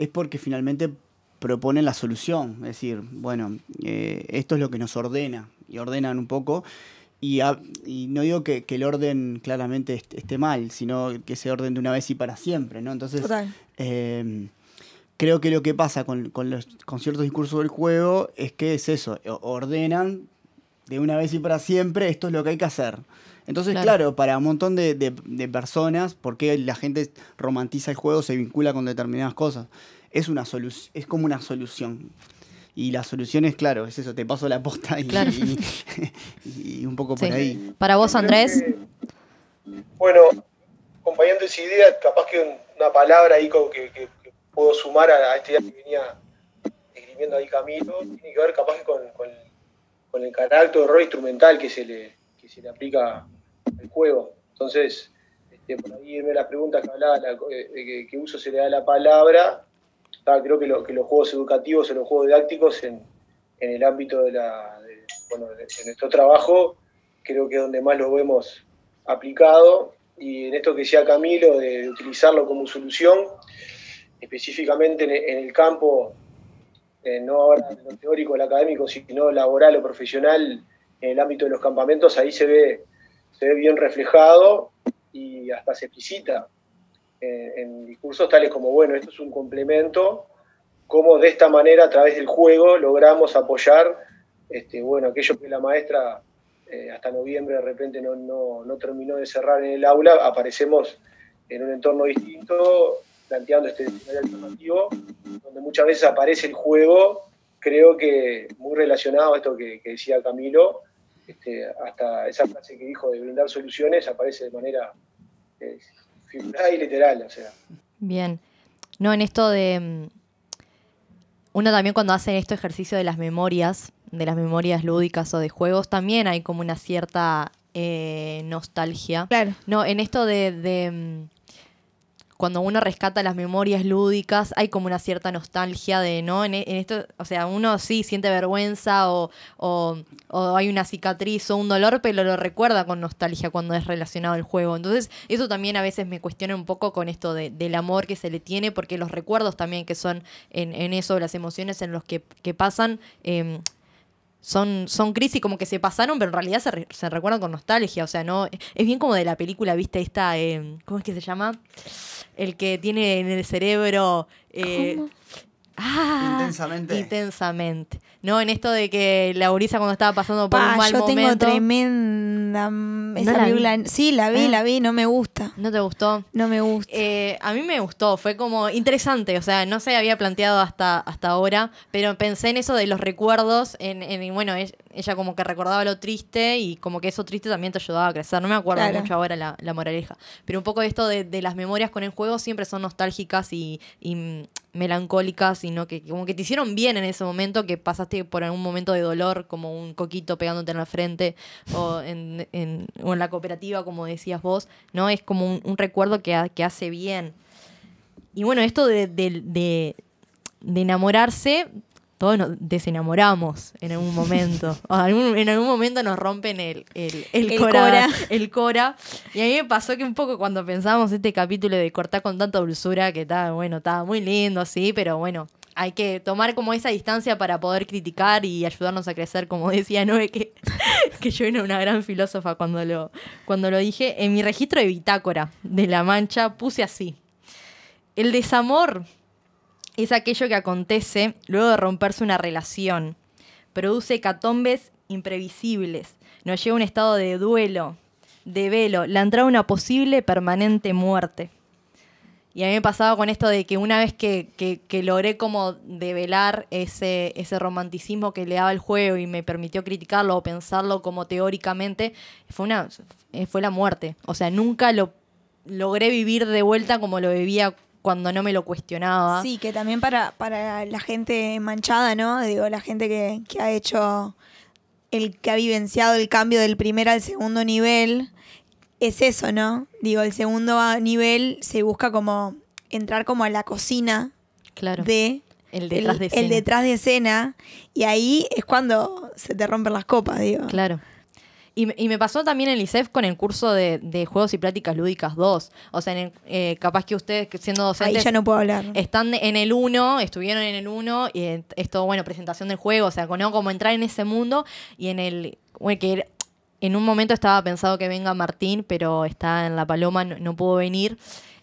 es porque finalmente proponen la solución, es decir, bueno, eh, esto es lo que nos ordena y ordenan un poco. Y, a- y no digo que, que el orden claramente est- esté mal, sino que ese orden de una vez y para siempre, ¿no? Entonces, eh, creo que lo que pasa con, con los, con ciertos discursos del juego es que es eso, ordenan de una vez y para siempre, esto es lo que hay que hacer. Entonces, Claro. claro, para un montón de, de- de personas, porque la gente romantiza el juego, se vincula con determinadas cosas, es, una solu- es como una solución. Y la solución es, claro, es eso, te paso la posta y, Claro. y, y un poco por Sí. ahí. Para vos, Andrés. que, bueno, acompañando esa idea, capaz que un- una palabra ahí como que, que- que puedo sumar a, a esta idea que venía escribiendo ahí Camilo, tiene que ver capaz que con, con- con el carácter de rol instrumental que se le, que se le aplica juego. Entonces, este, por ahí en la pregunta que hablaba la- eh, que, qué uso se le da la palabra, ah, creo que, lo- que los juegos educativos o los juegos didácticos en, en el ámbito de, la, bueno, de- de nuestro trabajo, creo que es donde más lo vemos aplicado. Y en esto que decía Camilo, de, utilizarlo como solución, específicamente en, en el campo, eh, no ahora en lo teórico, el académico, sino laboral o profesional, en el ámbito de los campamentos, ahí se ve, se ve bien reflejado y hasta se explicita en, en discursos tales como, bueno, esto es un complemento, cómo de esta manera, a través del juego, logramos apoyar este, bueno, aquello que la maestra eh, hasta noviembre de repente no, no, no terminó de cerrar en el aula, aparecemos en un entorno distinto, planteando este escenario alternativo, donde muchas veces aparece el juego, creo que muy relacionado a esto que decía Camilo, este, hasta esa frase que dijo de brindar soluciones aparece de manera eh, figurada y literal, o sea. Bien. No, en esto de. mm, Uno también cuando hace este ejercicio de las memorias, de las memorias lúdicas o de juegos, también hay como una cierta eh, nostalgia. Claro. No, en esto de, de, mm, cuando uno rescata las memorias lúdicas, hay como una cierta nostalgia de, ¿no? En, e- en esto, o sea, uno sí siente vergüenza o, o, o hay una cicatriz o un dolor, pero lo recuerda con nostalgia cuando es relacionado al juego. Entonces, eso también a veces me cuestiona un poco con esto de- del amor que se le tiene, porque los recuerdos también que son en, en eso, las emociones en los que, que pasan, em, son, son crisis como que se pasaron, pero en realidad se, re- se recuerdan con nostalgia. O sea, no. Es bien como de la película, ¿viste? Esta. eh, ¿Cómo es que se llama? El que tiene en el cerebro. eh, Ah, Intensamente. Intensamente. No, en esto de que la gurisa cuando estaba pasando por Pa, un mal yo tengo momento. tremenda. mm, Esa la vi. película. Sí, la vi, Ah. la vi, no me gusta. ¿No te gustó? No me gusta. Eh, a mí me gustó, fue como interesante, o sea, no se había planteado hasta, hasta ahora, pero pensé en eso de los recuerdos, en, en- y bueno, ella, ella como que recordaba lo triste y como que eso triste también te ayudaba a crecer, no me acuerdo Claro. mucho ahora la, la moraleja, pero un poco esto de, de las memorias con el juego siempre son nostálgicas y, y, melancólicas, sino que como que te hicieron bien en ese momento, que pasaste por algún momento de dolor, como un coquito pegándote en la frente, o en, en- la cooperativa, como decías vos, ¿no? Es como un, recuerdo que, ha- que hace bien. Y bueno, esto de- de enamorarse, todos nos desenamoramos en algún momento. *laughs* O algún- en algún momento nos rompen el, el, el El cora, cora. el cora. Y a mí me pasó que un poco cuando pensábamos este capítulo de cortar con tanta dulzura, que estaba, bueno, estaba muy lindo, sí, pero bueno, hay que tomar como esa distancia para poder criticar y ayudarnos a crecer, como *laughs* decía Noé, que, que yo era una gran filósofa cuando lo, cuando lo dije. En mi registro de bitácora de La Mancha puse así. El desamor es aquello que acontece luego de romperse una relación. Produce hecatombes imprevisibles. Nos lleva a un estado de duelo, de velo, la entrada a una posible permanente muerte. Y a mí me pasaba con esto de que una vez que, que- logré como develar ese, ese romanticismo que le daba el juego y me permitió criticarlo o pensarlo como teóricamente, fue, una, fue la muerte. O sea, nunca lo logré vivir de vuelta como lo vivía cuando no me lo cuestionaba. Sí, que también para, para la gente manchada, ¿no? Digo, la gente que, que ha hecho, el que ha vivenciado el cambio del primer al segundo nivel, es eso, ¿no? Digo, el segundo nivel se busca como entrar como a la cocina Claro. de el detrás de el escena. detrás de escena y ahí es cuando se te rompen las copas, digo. Claro. Y, me- y me pasó también en el ICEF con el curso de, de Juegos y Prácticas Lúdicas 2. O sea, en el- eh, capaz que ustedes, siendo Ahí docentes, ya no puedo hablar. están en el 1, estuvieron en el 1, y en- esto, bueno, presentación del juego, o sea, ¿no? como entrar en ese mundo y en el, bueno, que en un momento estaba pensado que venga Martín, pero está en La Paloma, no, no pudo venir,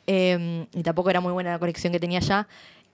eh, y tampoco era muy buena la conexión que tenía allá.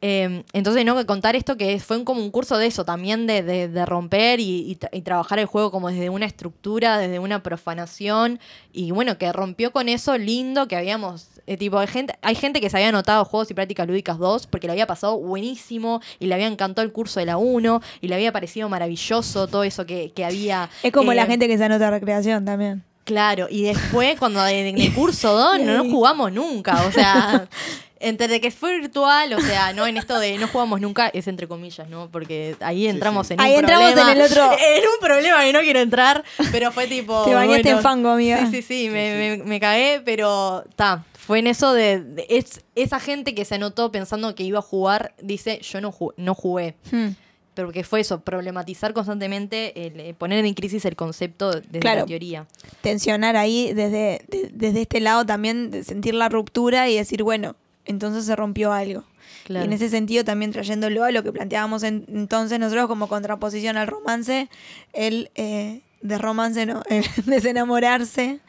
Eh, entonces, no, que contar esto que fue como un curso de eso, también de, de- de romper y, y tra- y trabajar el juego como desde una estructura, desde una profanación, y bueno, que rompió con eso lindo que habíamos, eh, tipo, hay gente, hay gente que se había anotado Juegos y Prácticas Lúdicas 2 porque le había pasado buenísimo y le había encantado el curso de la 1 y le había parecido maravilloso todo eso que, que había. es como la eh, gente que se anota a recreación también. Claro, y después cuando en el curso 2 no nos jugamos nunca, o sea, *laughs* entre que fue virtual, o sea, no en esto de no jugamos nunca, es entre comillas, ¿no? Porque ahí entramos en Ahí un entramos problema. en el otro- *laughs* En un problema que no quiero entrar, pero fue tipo... Te bañaste en fango, amiga. Sí, sí, sí, me, me- me cagué, pero está. Fue en eso de, de- es, esa gente que se anotó pensando que iba a jugar, dice, yo no, ju- no jugué. Hmm. Pero que fue eso, problematizar constantemente, el, eh, poner en crisis el concepto desde Claro. la teoría. tensionar ahí desde, de- desde este lado también, de sentir la ruptura y decir, bueno, entonces se rompió algo. Claro. Y en ese sentido también trayéndolo a lo que planteábamos en- entonces nosotros como contraposición al romance, el eh, de romance no, *laughs* el desenamorarse.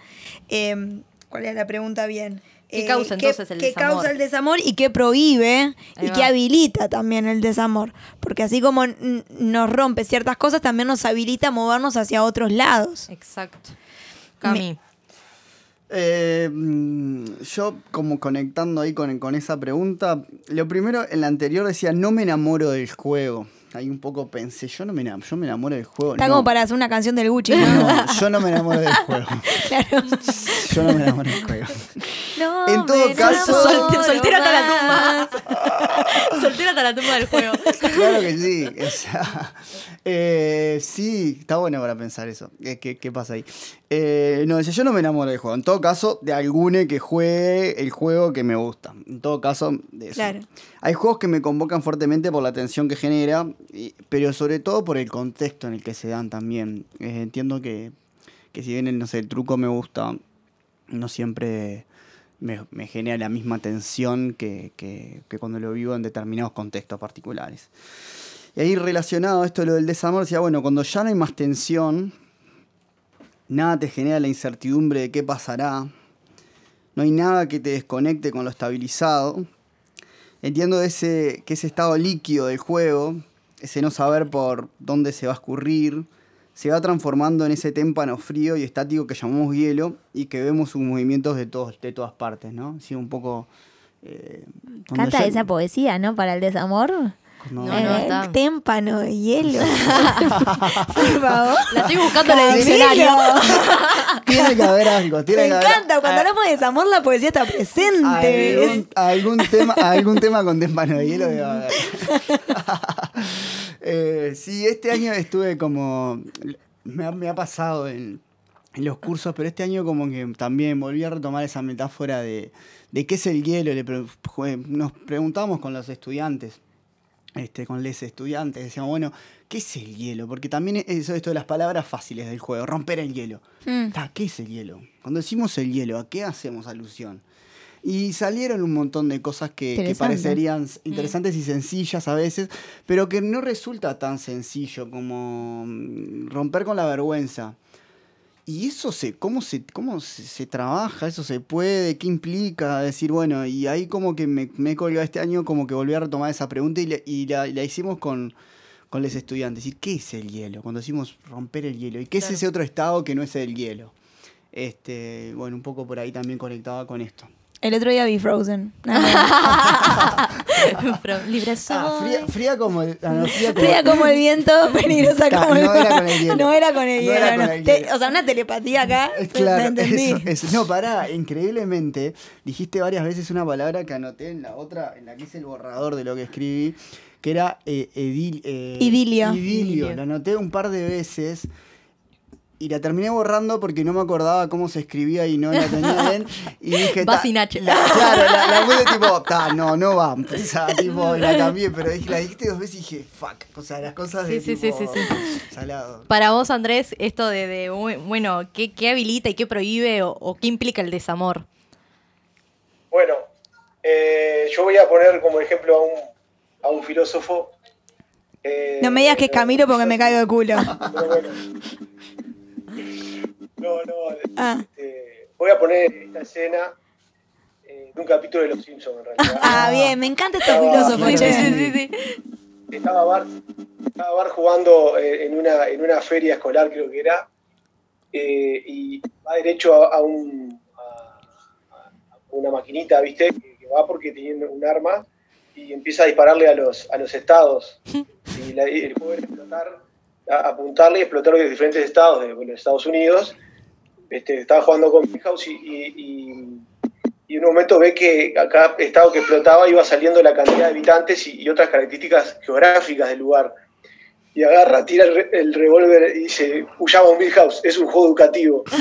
Eh, ¿Cuál era la pregunta bien? ¿Qué Eh, causa entonces el qué desamor? causa el desamor y qué prohíbe y qué habilita también el desamor? Porque así como nos rompe ciertas cosas, también nos habilita a movernos hacia otros lados. Exacto. Cami. Eh, mm, yo como conectando ahí con, con esa pregunta, lo primero, en la anterior decía, no me enamoro del juego. Ahí un poco pensé, yo no me enamoro, yo me enamoro del juego. Está no. como para hacer una canción del Gucci, ¿no? No, yo no me enamoro del *laughs* juego. Claro. Yo no me enamoro del juego. No, En todo me caso- Solte- soltera hasta la tumba. *laughs* soltera hasta la tumba del juego. Claro que sí. O sea, eh, sí, está bueno para pensar eso. ¿Qué, qué- qué pasa ahí? Eh, no, yo no me enamoro del juego. En todo caso, de alguno que juegue el juego que me gusta. En todo caso, de eso. Claro. Hay juegos que me convocan fuertemente por la tensión que genera, pero sobre todo por el contexto en el que se dan también. Eh, entiendo que, que si bien el, no sé, el truco me gusta, no siempre me, genera la misma tensión que, que- cuando lo vivo en determinados contextos particulares. Y ahí relacionado a esto lo del desamor, decía, bueno, cuando ya no hay más tensión, nada te genera la incertidumbre de qué pasará, no hay nada que te desconecte con lo estabilizado, entiendo ese, que ese estado líquido del juego, ese no saber por dónde se va a escurrir, se va transformando en ese témpano frío y estático que llamamos hielo y que vemos sus movimientos de, todos, de todas partes, ¿no? Sí, un poco... eh, ya- esa poesía, ¿no? Para el desamor. Cuando- No, no, Eh, está. Témpano de hielo. *laughs* Por favor. La estoy buscando en el diccionario. *laughs* Tiene que haber algo, tiene Me que haber- encanta, cuando hablamos de desamor la poesía está presente. Es- algún, algún *laughs* tema, algún tema con témpano de hielo debe haber. Eh, sí, este año estuve como. Me ha, me ha pasado en, en los cursos, pero este año como que también volví a retomar esa metáfora de, de qué es el hielo. Le pre- nos preguntamos con los estudiantes, este, con les estudiantes, decíamos, bueno, ¿qué es el hielo? Porque también eso esto de las palabras fáciles del juego, romper el hielo. Mm. ¿Qué es el hielo? Cuando decimos el hielo, ¿a qué hacemos alusión? Y salieron un montón de cosas que, parecerían Mm. interesantes y sencillas a veces, pero que no resulta tan sencillo como mm, romper con la vergüenza. Y eso se, ¿cómo se, cómo se, se trabaja? ¿Eso se puede? ¿Qué implica? Decir, bueno, y ahí como que me, me he colgado este año, como que volví a retomar esa pregunta y, le- y la, la hicimos con, con los estudiantes. Decir, ¿qué es el hielo? Cuando decimos romper el hielo. ¿Y qué es ese otro estado que no es el hielo? Este, bueno, un poco por ahí también conectaba con esto. El otro día vi Frozen. *laughs* *laughs* Libre soy. Ah, fría, fría como el, ah, no, fría como- Fría como el viento, *laughs* peligrosa como el no era con el hielo. No era con el No era hielo. con no. el Te- hielo. o sea, una telepatía acá. Es te- claro, te entendí. eso, eso. No, pará, increíblemente, dijiste varias veces una palabra que anoté en la otra, en la que hice el borrador de lo que escribí, que era eh, edil- eh, Idilio. Idilio. Idilio. La anoté un par de veces y la terminé borrando porque no me acordaba cómo se escribía y no la tenía bien. Y *laughs* dije, Va sin H. la- claro, la, la puse *laughs* tipo, ta, no, no va. O sea, tipo, *laughs* la cambié, pero dije, la dijiste dos veces y dije, fuck. O sea, las cosas de Sí, sí, tipo, sí, sí, sí. salado. Para vos, Andrés, esto de, de, bueno, ¿qué, qué habilita y qué prohíbe o, o qué implica el desamor? Bueno, eh, yo voy a poner como ejemplo a un, a un filósofo. eh, No me digas que es Camilo porque me caigo de culo. pero bueno. No, no. Ah. este, voy a poner esta escena eh, de un capítulo de Los Simpsons, en realidad. Ah, bien, me encanta estos Ah, filósofos, sí, sí, sí. estaba Bart, estaba Bart jugando eh, en, una, en una feria escolar, creo que era, eh, y va derecho a, a un, a, a una maquinita, ¿viste? Que, que va porque tiene un arma y empieza a dispararle a los, a los estados. *laughs* Y, la- y el juego era explotar, a- apuntarle y explotar los diferentes estados de bueno, Estados Unidos. Este, estaba jugando con Milhouse y, y, y- y en un momento ve que a cada estado que explotaba iba saliendo la cantidad de habitantes y, y otras características geográficas del lugar. Y agarra, tira el, re- el revólver y dice, huyamos Milhouse, es un juego educativo. *laughs*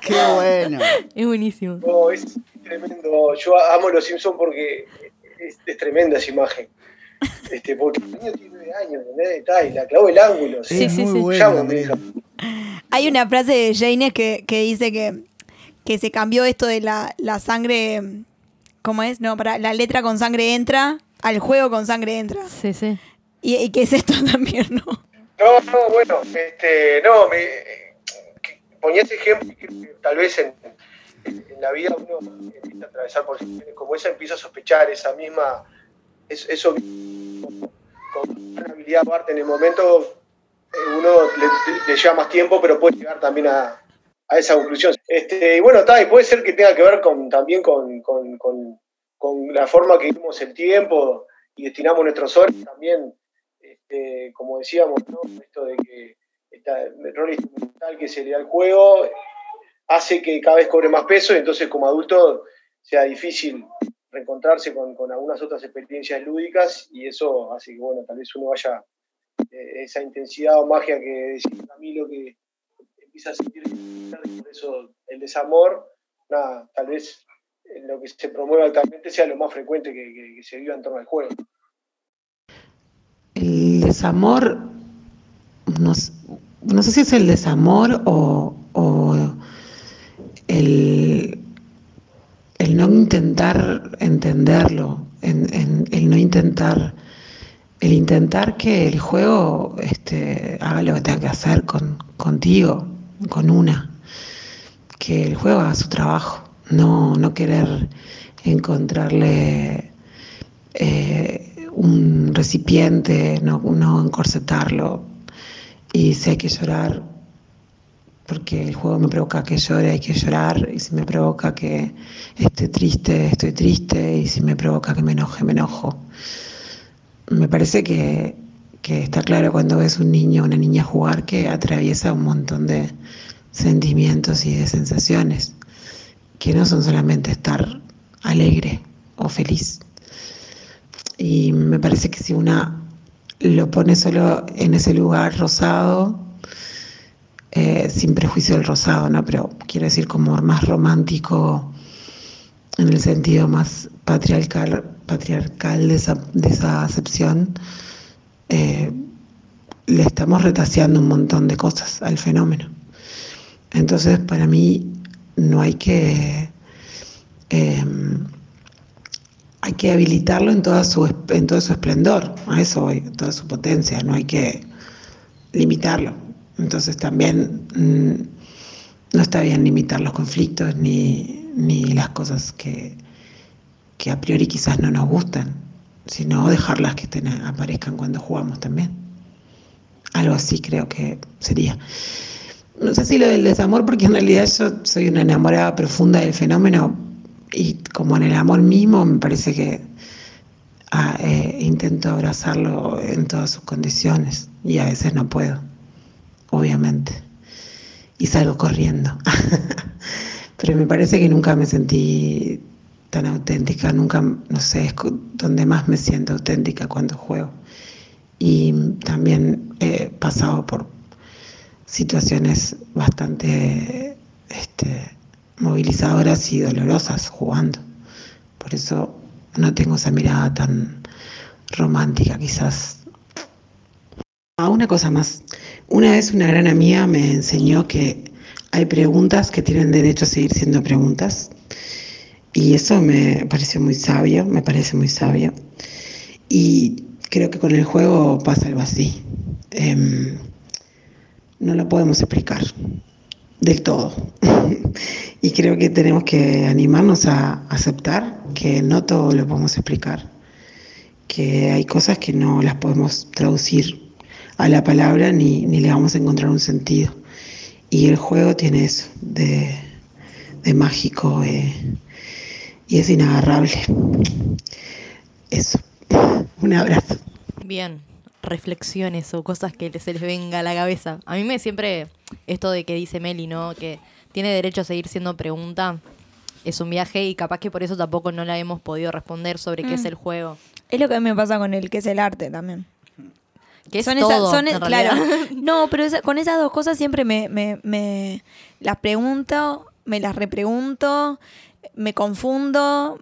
Qué bueno. Es buenísimo. No, es tremendo. Yo amo los Simpsons porque es, es tremenda esa imagen. Este, porque el niño tiene nueve años, ¿entendés? Está, y la clavó el ángulo. Sí, sí, sí. bueno. Hay una frase de Jane que, que dice que, que se cambió esto de la, la sangre. ¿Cómo es? No, para la letra con sangre entra, al juego con sangre entra. Sí, sí. Y, y que es esto *laughs* también, ¿no? No, no, bueno, este, no, me que ponía ese ejemplo que tal vez en, en- en la vida uno empieza a atravesar por situaciones como esa, empieza a sospechar esa misma, es- eso con una habilidad aparte en el momento eh, uno le, le lleva más tiempo, pero puede llegar también a, a esa conclusión. Este, y bueno, está, y puede ser que tenga que ver con, también con, con- con- la forma que vivimos el tiempo y destinamos nuestros horas también este, como decíamos, esto de que el rol instrumental que se le da al juego hace que cada vez cobre más peso y entonces como adulto sea difícil reencontrarse con, algunas otras experiencias lúdicas y eso hace que, bueno, tal vez uno vaya eh, esa intensidad o magia que decía Camilo que empieza a sentir por eso el desamor, nada, tal vez lo que se promueve actualmente sea lo más frecuente que, se viva en torno al juego. El desamor, no, no sé si es el desamor o el, el no intentar entenderlo, en- en- el no intentar, el intentar que el juego este, haga lo que tenga que hacer con, contigo, con una, que el juego haga su trabajo no, no querer encontrarle eh, un recipiente, no, no encorsetarlo. Y si hay que llorar, porque el juego me provoca que llore, hay que llorar, y si me provoca que esté triste, estoy triste, y si me provoca que me enoje, me enojo. Me parece que, que está claro cuando ves un niño o una niña jugar que atraviesa un montón de sentimientos y de sensaciones, que no son solamente estar alegre o feliz. Y me parece que si una lo pone solo en ese lugar rosado, eh, sin prejuicio del rosado, ¿no? Pero quiero decir como más romántico en el sentido más patriarcal, patriarcal de, esa, de esa acepción, eh, le estamos retaseando un montón de cosas al fenómeno. Entonces, para mí, no hay que... eh, hay que habilitarlo en, toda su, en todo su esplendor, a eso voy, en toda su potencia, no hay que limitarlo. Entonces también mm, no está bien limitar los conflictos ni, ni las cosas que, que a priori quizás no nos gustan, sino dejarlas que estén, aparezcan cuando jugamos también. Algo así creo que sería. No sé si lo del desamor, porque en realidad yo soy una enamorada profunda del fenómeno y como en el amor mismo me parece que ah, eh, intento abrazarlo en todas sus condiciones y a veces no puedo, obviamente. Y salgo corriendo. *laughs* Pero me parece que nunca me sentí tan auténtica, nunca, no sé, es donde más me siento auténtica cuando juego. Y también he pasado por situaciones bastante este, movilizadoras y dolorosas jugando. Por eso no tengo esa mirada tan romántica quizás. Ah, una cosa más. Una vez una gran amiga me enseñó que hay preguntas que tienen derecho a seguir siendo preguntas. Y eso me pareció muy sabio, me parece muy sabio. Y creo que con el juego pasa algo así. Em, no lo podemos explicar del todo. *laughs* y creo que tenemos que animarnos a aceptar que no todo lo podemos explicar, que hay cosas que no las podemos traducir a la palabra ni, ni le vamos a encontrar un sentido. Y el juego tiene eso de, de mágico eh, y es inagarrable. Eso. *laughs* Un abrazo. Bien, reflexiones o cosas que se les venga a la cabeza. A mí me siempre esto de que dice Meli, ¿no? Que tiene derecho a seguir siendo pregunta. Es un viaje y capaz que por eso tampoco no la hemos podido responder sobre qué es Mm. el juego. Es lo que a mí me pasa con el que es el arte también. Que es son todo, son, en claro. *laughs* No, pero esa- con esas dos cosas siempre me, me, me las pregunto, me las repregunto, me confundo,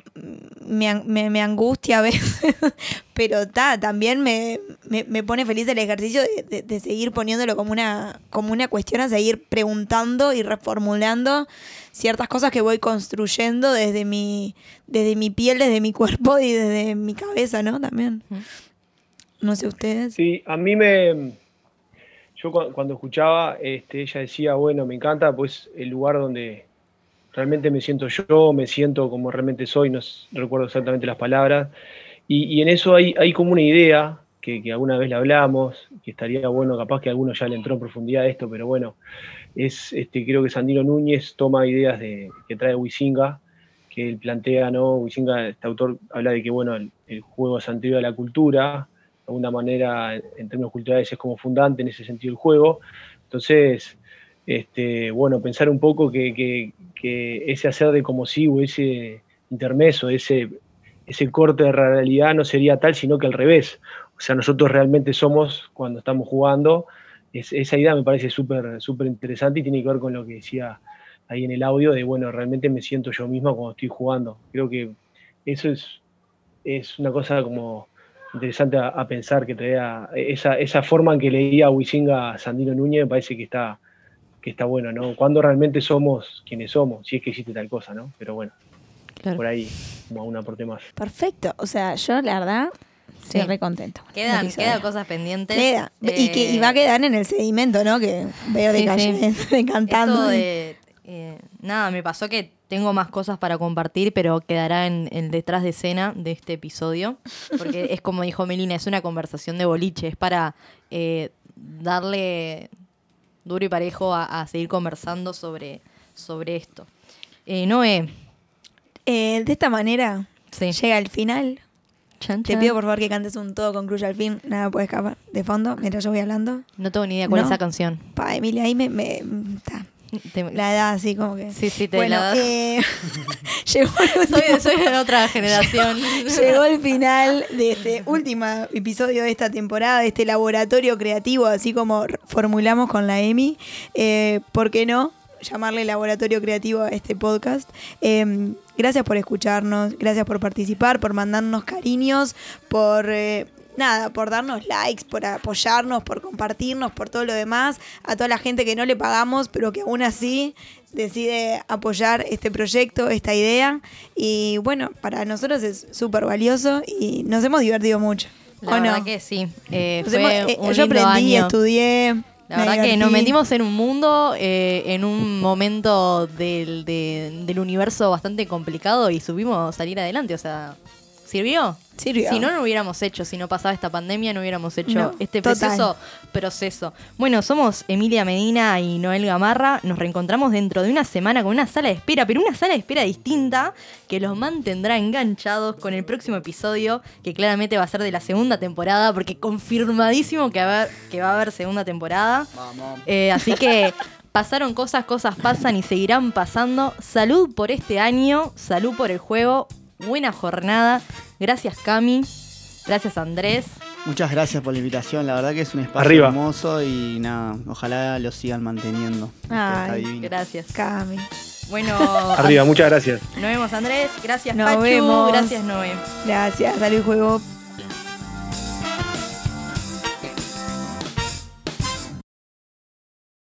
me, me, me angustia a veces, *laughs* pero ta, también me, me, me pone feliz el ejercicio de, de- de seguir poniéndolo como una, como una cuestión a seguir preguntando y reformulando ciertas cosas que voy construyendo desde mi, desde mi piel, desde mi cuerpo y desde mi cabeza, ¿no? También. No sé ustedes. Sí, a mí me. Yo cu- cuando escuchaba, este, ella decía, bueno, me encanta, pues el lugar donde realmente me siento yo, me siento como realmente soy, no recuerdo exactamente las palabras. Y, en eso hay, hay como una idea que, alguna vez la hablamos, que estaría bueno, capaz que alguno ya le entró en profundidad esto, pero bueno, es, este, creo que Sandino Núñez toma ideas de, que trae Huizinga, que él plantea, ¿no? Huizinga, este autor, habla de que, bueno, el, juego es anterior a la cultura, alguna manera, en, términos culturales, es como fundante en ese sentido el juego. Entonces, este, bueno, pensar un poco que, ese hacer de como si o ese intermeso, ese, ese corte de realidad no sería tal, sino que al revés. O sea, nosotros realmente somos cuando estamos jugando. Es- esa idea me parece súper súper interesante y tiene que ver con lo que decía ahí en el audio de, bueno, realmente me siento yo misma cuando estoy jugando. Creo que eso es, es una cosa como interesante a, a pensar que traía esa, esa forma en que leía Huizinga a Sandino Núñez me parece que está, que está bueno, ¿no? Cuando realmente somos quienes somos, si es que existe tal cosa, ¿no? Pero bueno, Claro. por ahí, como un aporte más. Perfecto. O sea, yo la verdad estoy Sí. re contenta. Quedan, quedan cosas pendientes. Queda. y, que, y Eh, va a quedar en el sedimento, ¿no? Que veo de sí, calle *laughs* sí. cantando. Esto y- de, eh, nada, me pasó que tengo más cosas para compartir, pero quedará en el detrás de escena de este episodio. Porque *laughs* es como dijo Melina, es una conversación de boliche, es para eh, darle duro y parejo a, a seguir conversando sobre, sobre esto. Eh, Noé, Eh, de esta manera sí. llega el final. Chan, Te pido por favor que cantes un todo concluye al fin. Nada puede escapar de fondo mientras yo voy hablando. No tengo ni idea cuál ¿No? es esa canción. Pa, Emilia, ahí me. me ta, Te- la edad así como que. Sí, sí, te bueno, la eh, *laughs* *laughs* llegó, el soy, último- de, soy de otra generación. *laughs* llegó el final de este último episodio de esta temporada, de este laboratorio creativo, así como formulamos con la Emi. Eh, ¿Por qué no? llamarle laboratorio creativo a este podcast. Eh, gracias por escucharnos, gracias por participar, por mandarnos cariños, por eh, nada, por darnos likes, por apoyarnos, por compartirnos, por todo lo demás, a toda la gente que no le pagamos, pero que aún así decide apoyar este proyecto, esta idea. Y bueno, para nosotros es súper valioso y nos hemos divertido mucho. La ¿O no? verdad que sí. Eh, fue hemos- eh, un yo aprendí, año. estudié. La verdad que nos metimos en un mundo, eh, en un momento del, de- del universo bastante complicado y supimos salir adelante. O sea, ¿sirvió? Si no, no hubiéramos hecho, si no pasaba esta pandemia, no hubiéramos hecho No, este precioso proceso. Bueno, somos Emilia Medina y Noel Gamarra. Nos reencontramos dentro de una semana con una sala de espera, pero una sala de espera distinta que los mantendrá enganchados con el próximo episodio, que claramente va a ser de la segunda temporada, porque confirmadísimo que, va a haber- que va a haber segunda temporada. Vamos. Eh, así que *laughs* pasaron cosas, cosas pasan y seguirán pasando. Salud por este año, salud por el juego, buena jornada. Gracias Cami, gracias Andrés. Muchas gracias por la invitación, la verdad que es un espacio Arriba. hermoso y nada, ojalá lo sigan manteniendo. Ay. Gracias. Cami. Bueno, *laughs* Arriba, muchas gracias. nos vemos Andrés, gracias Nos Pachu, vemos. gracias Noé. Gracias, salud juego.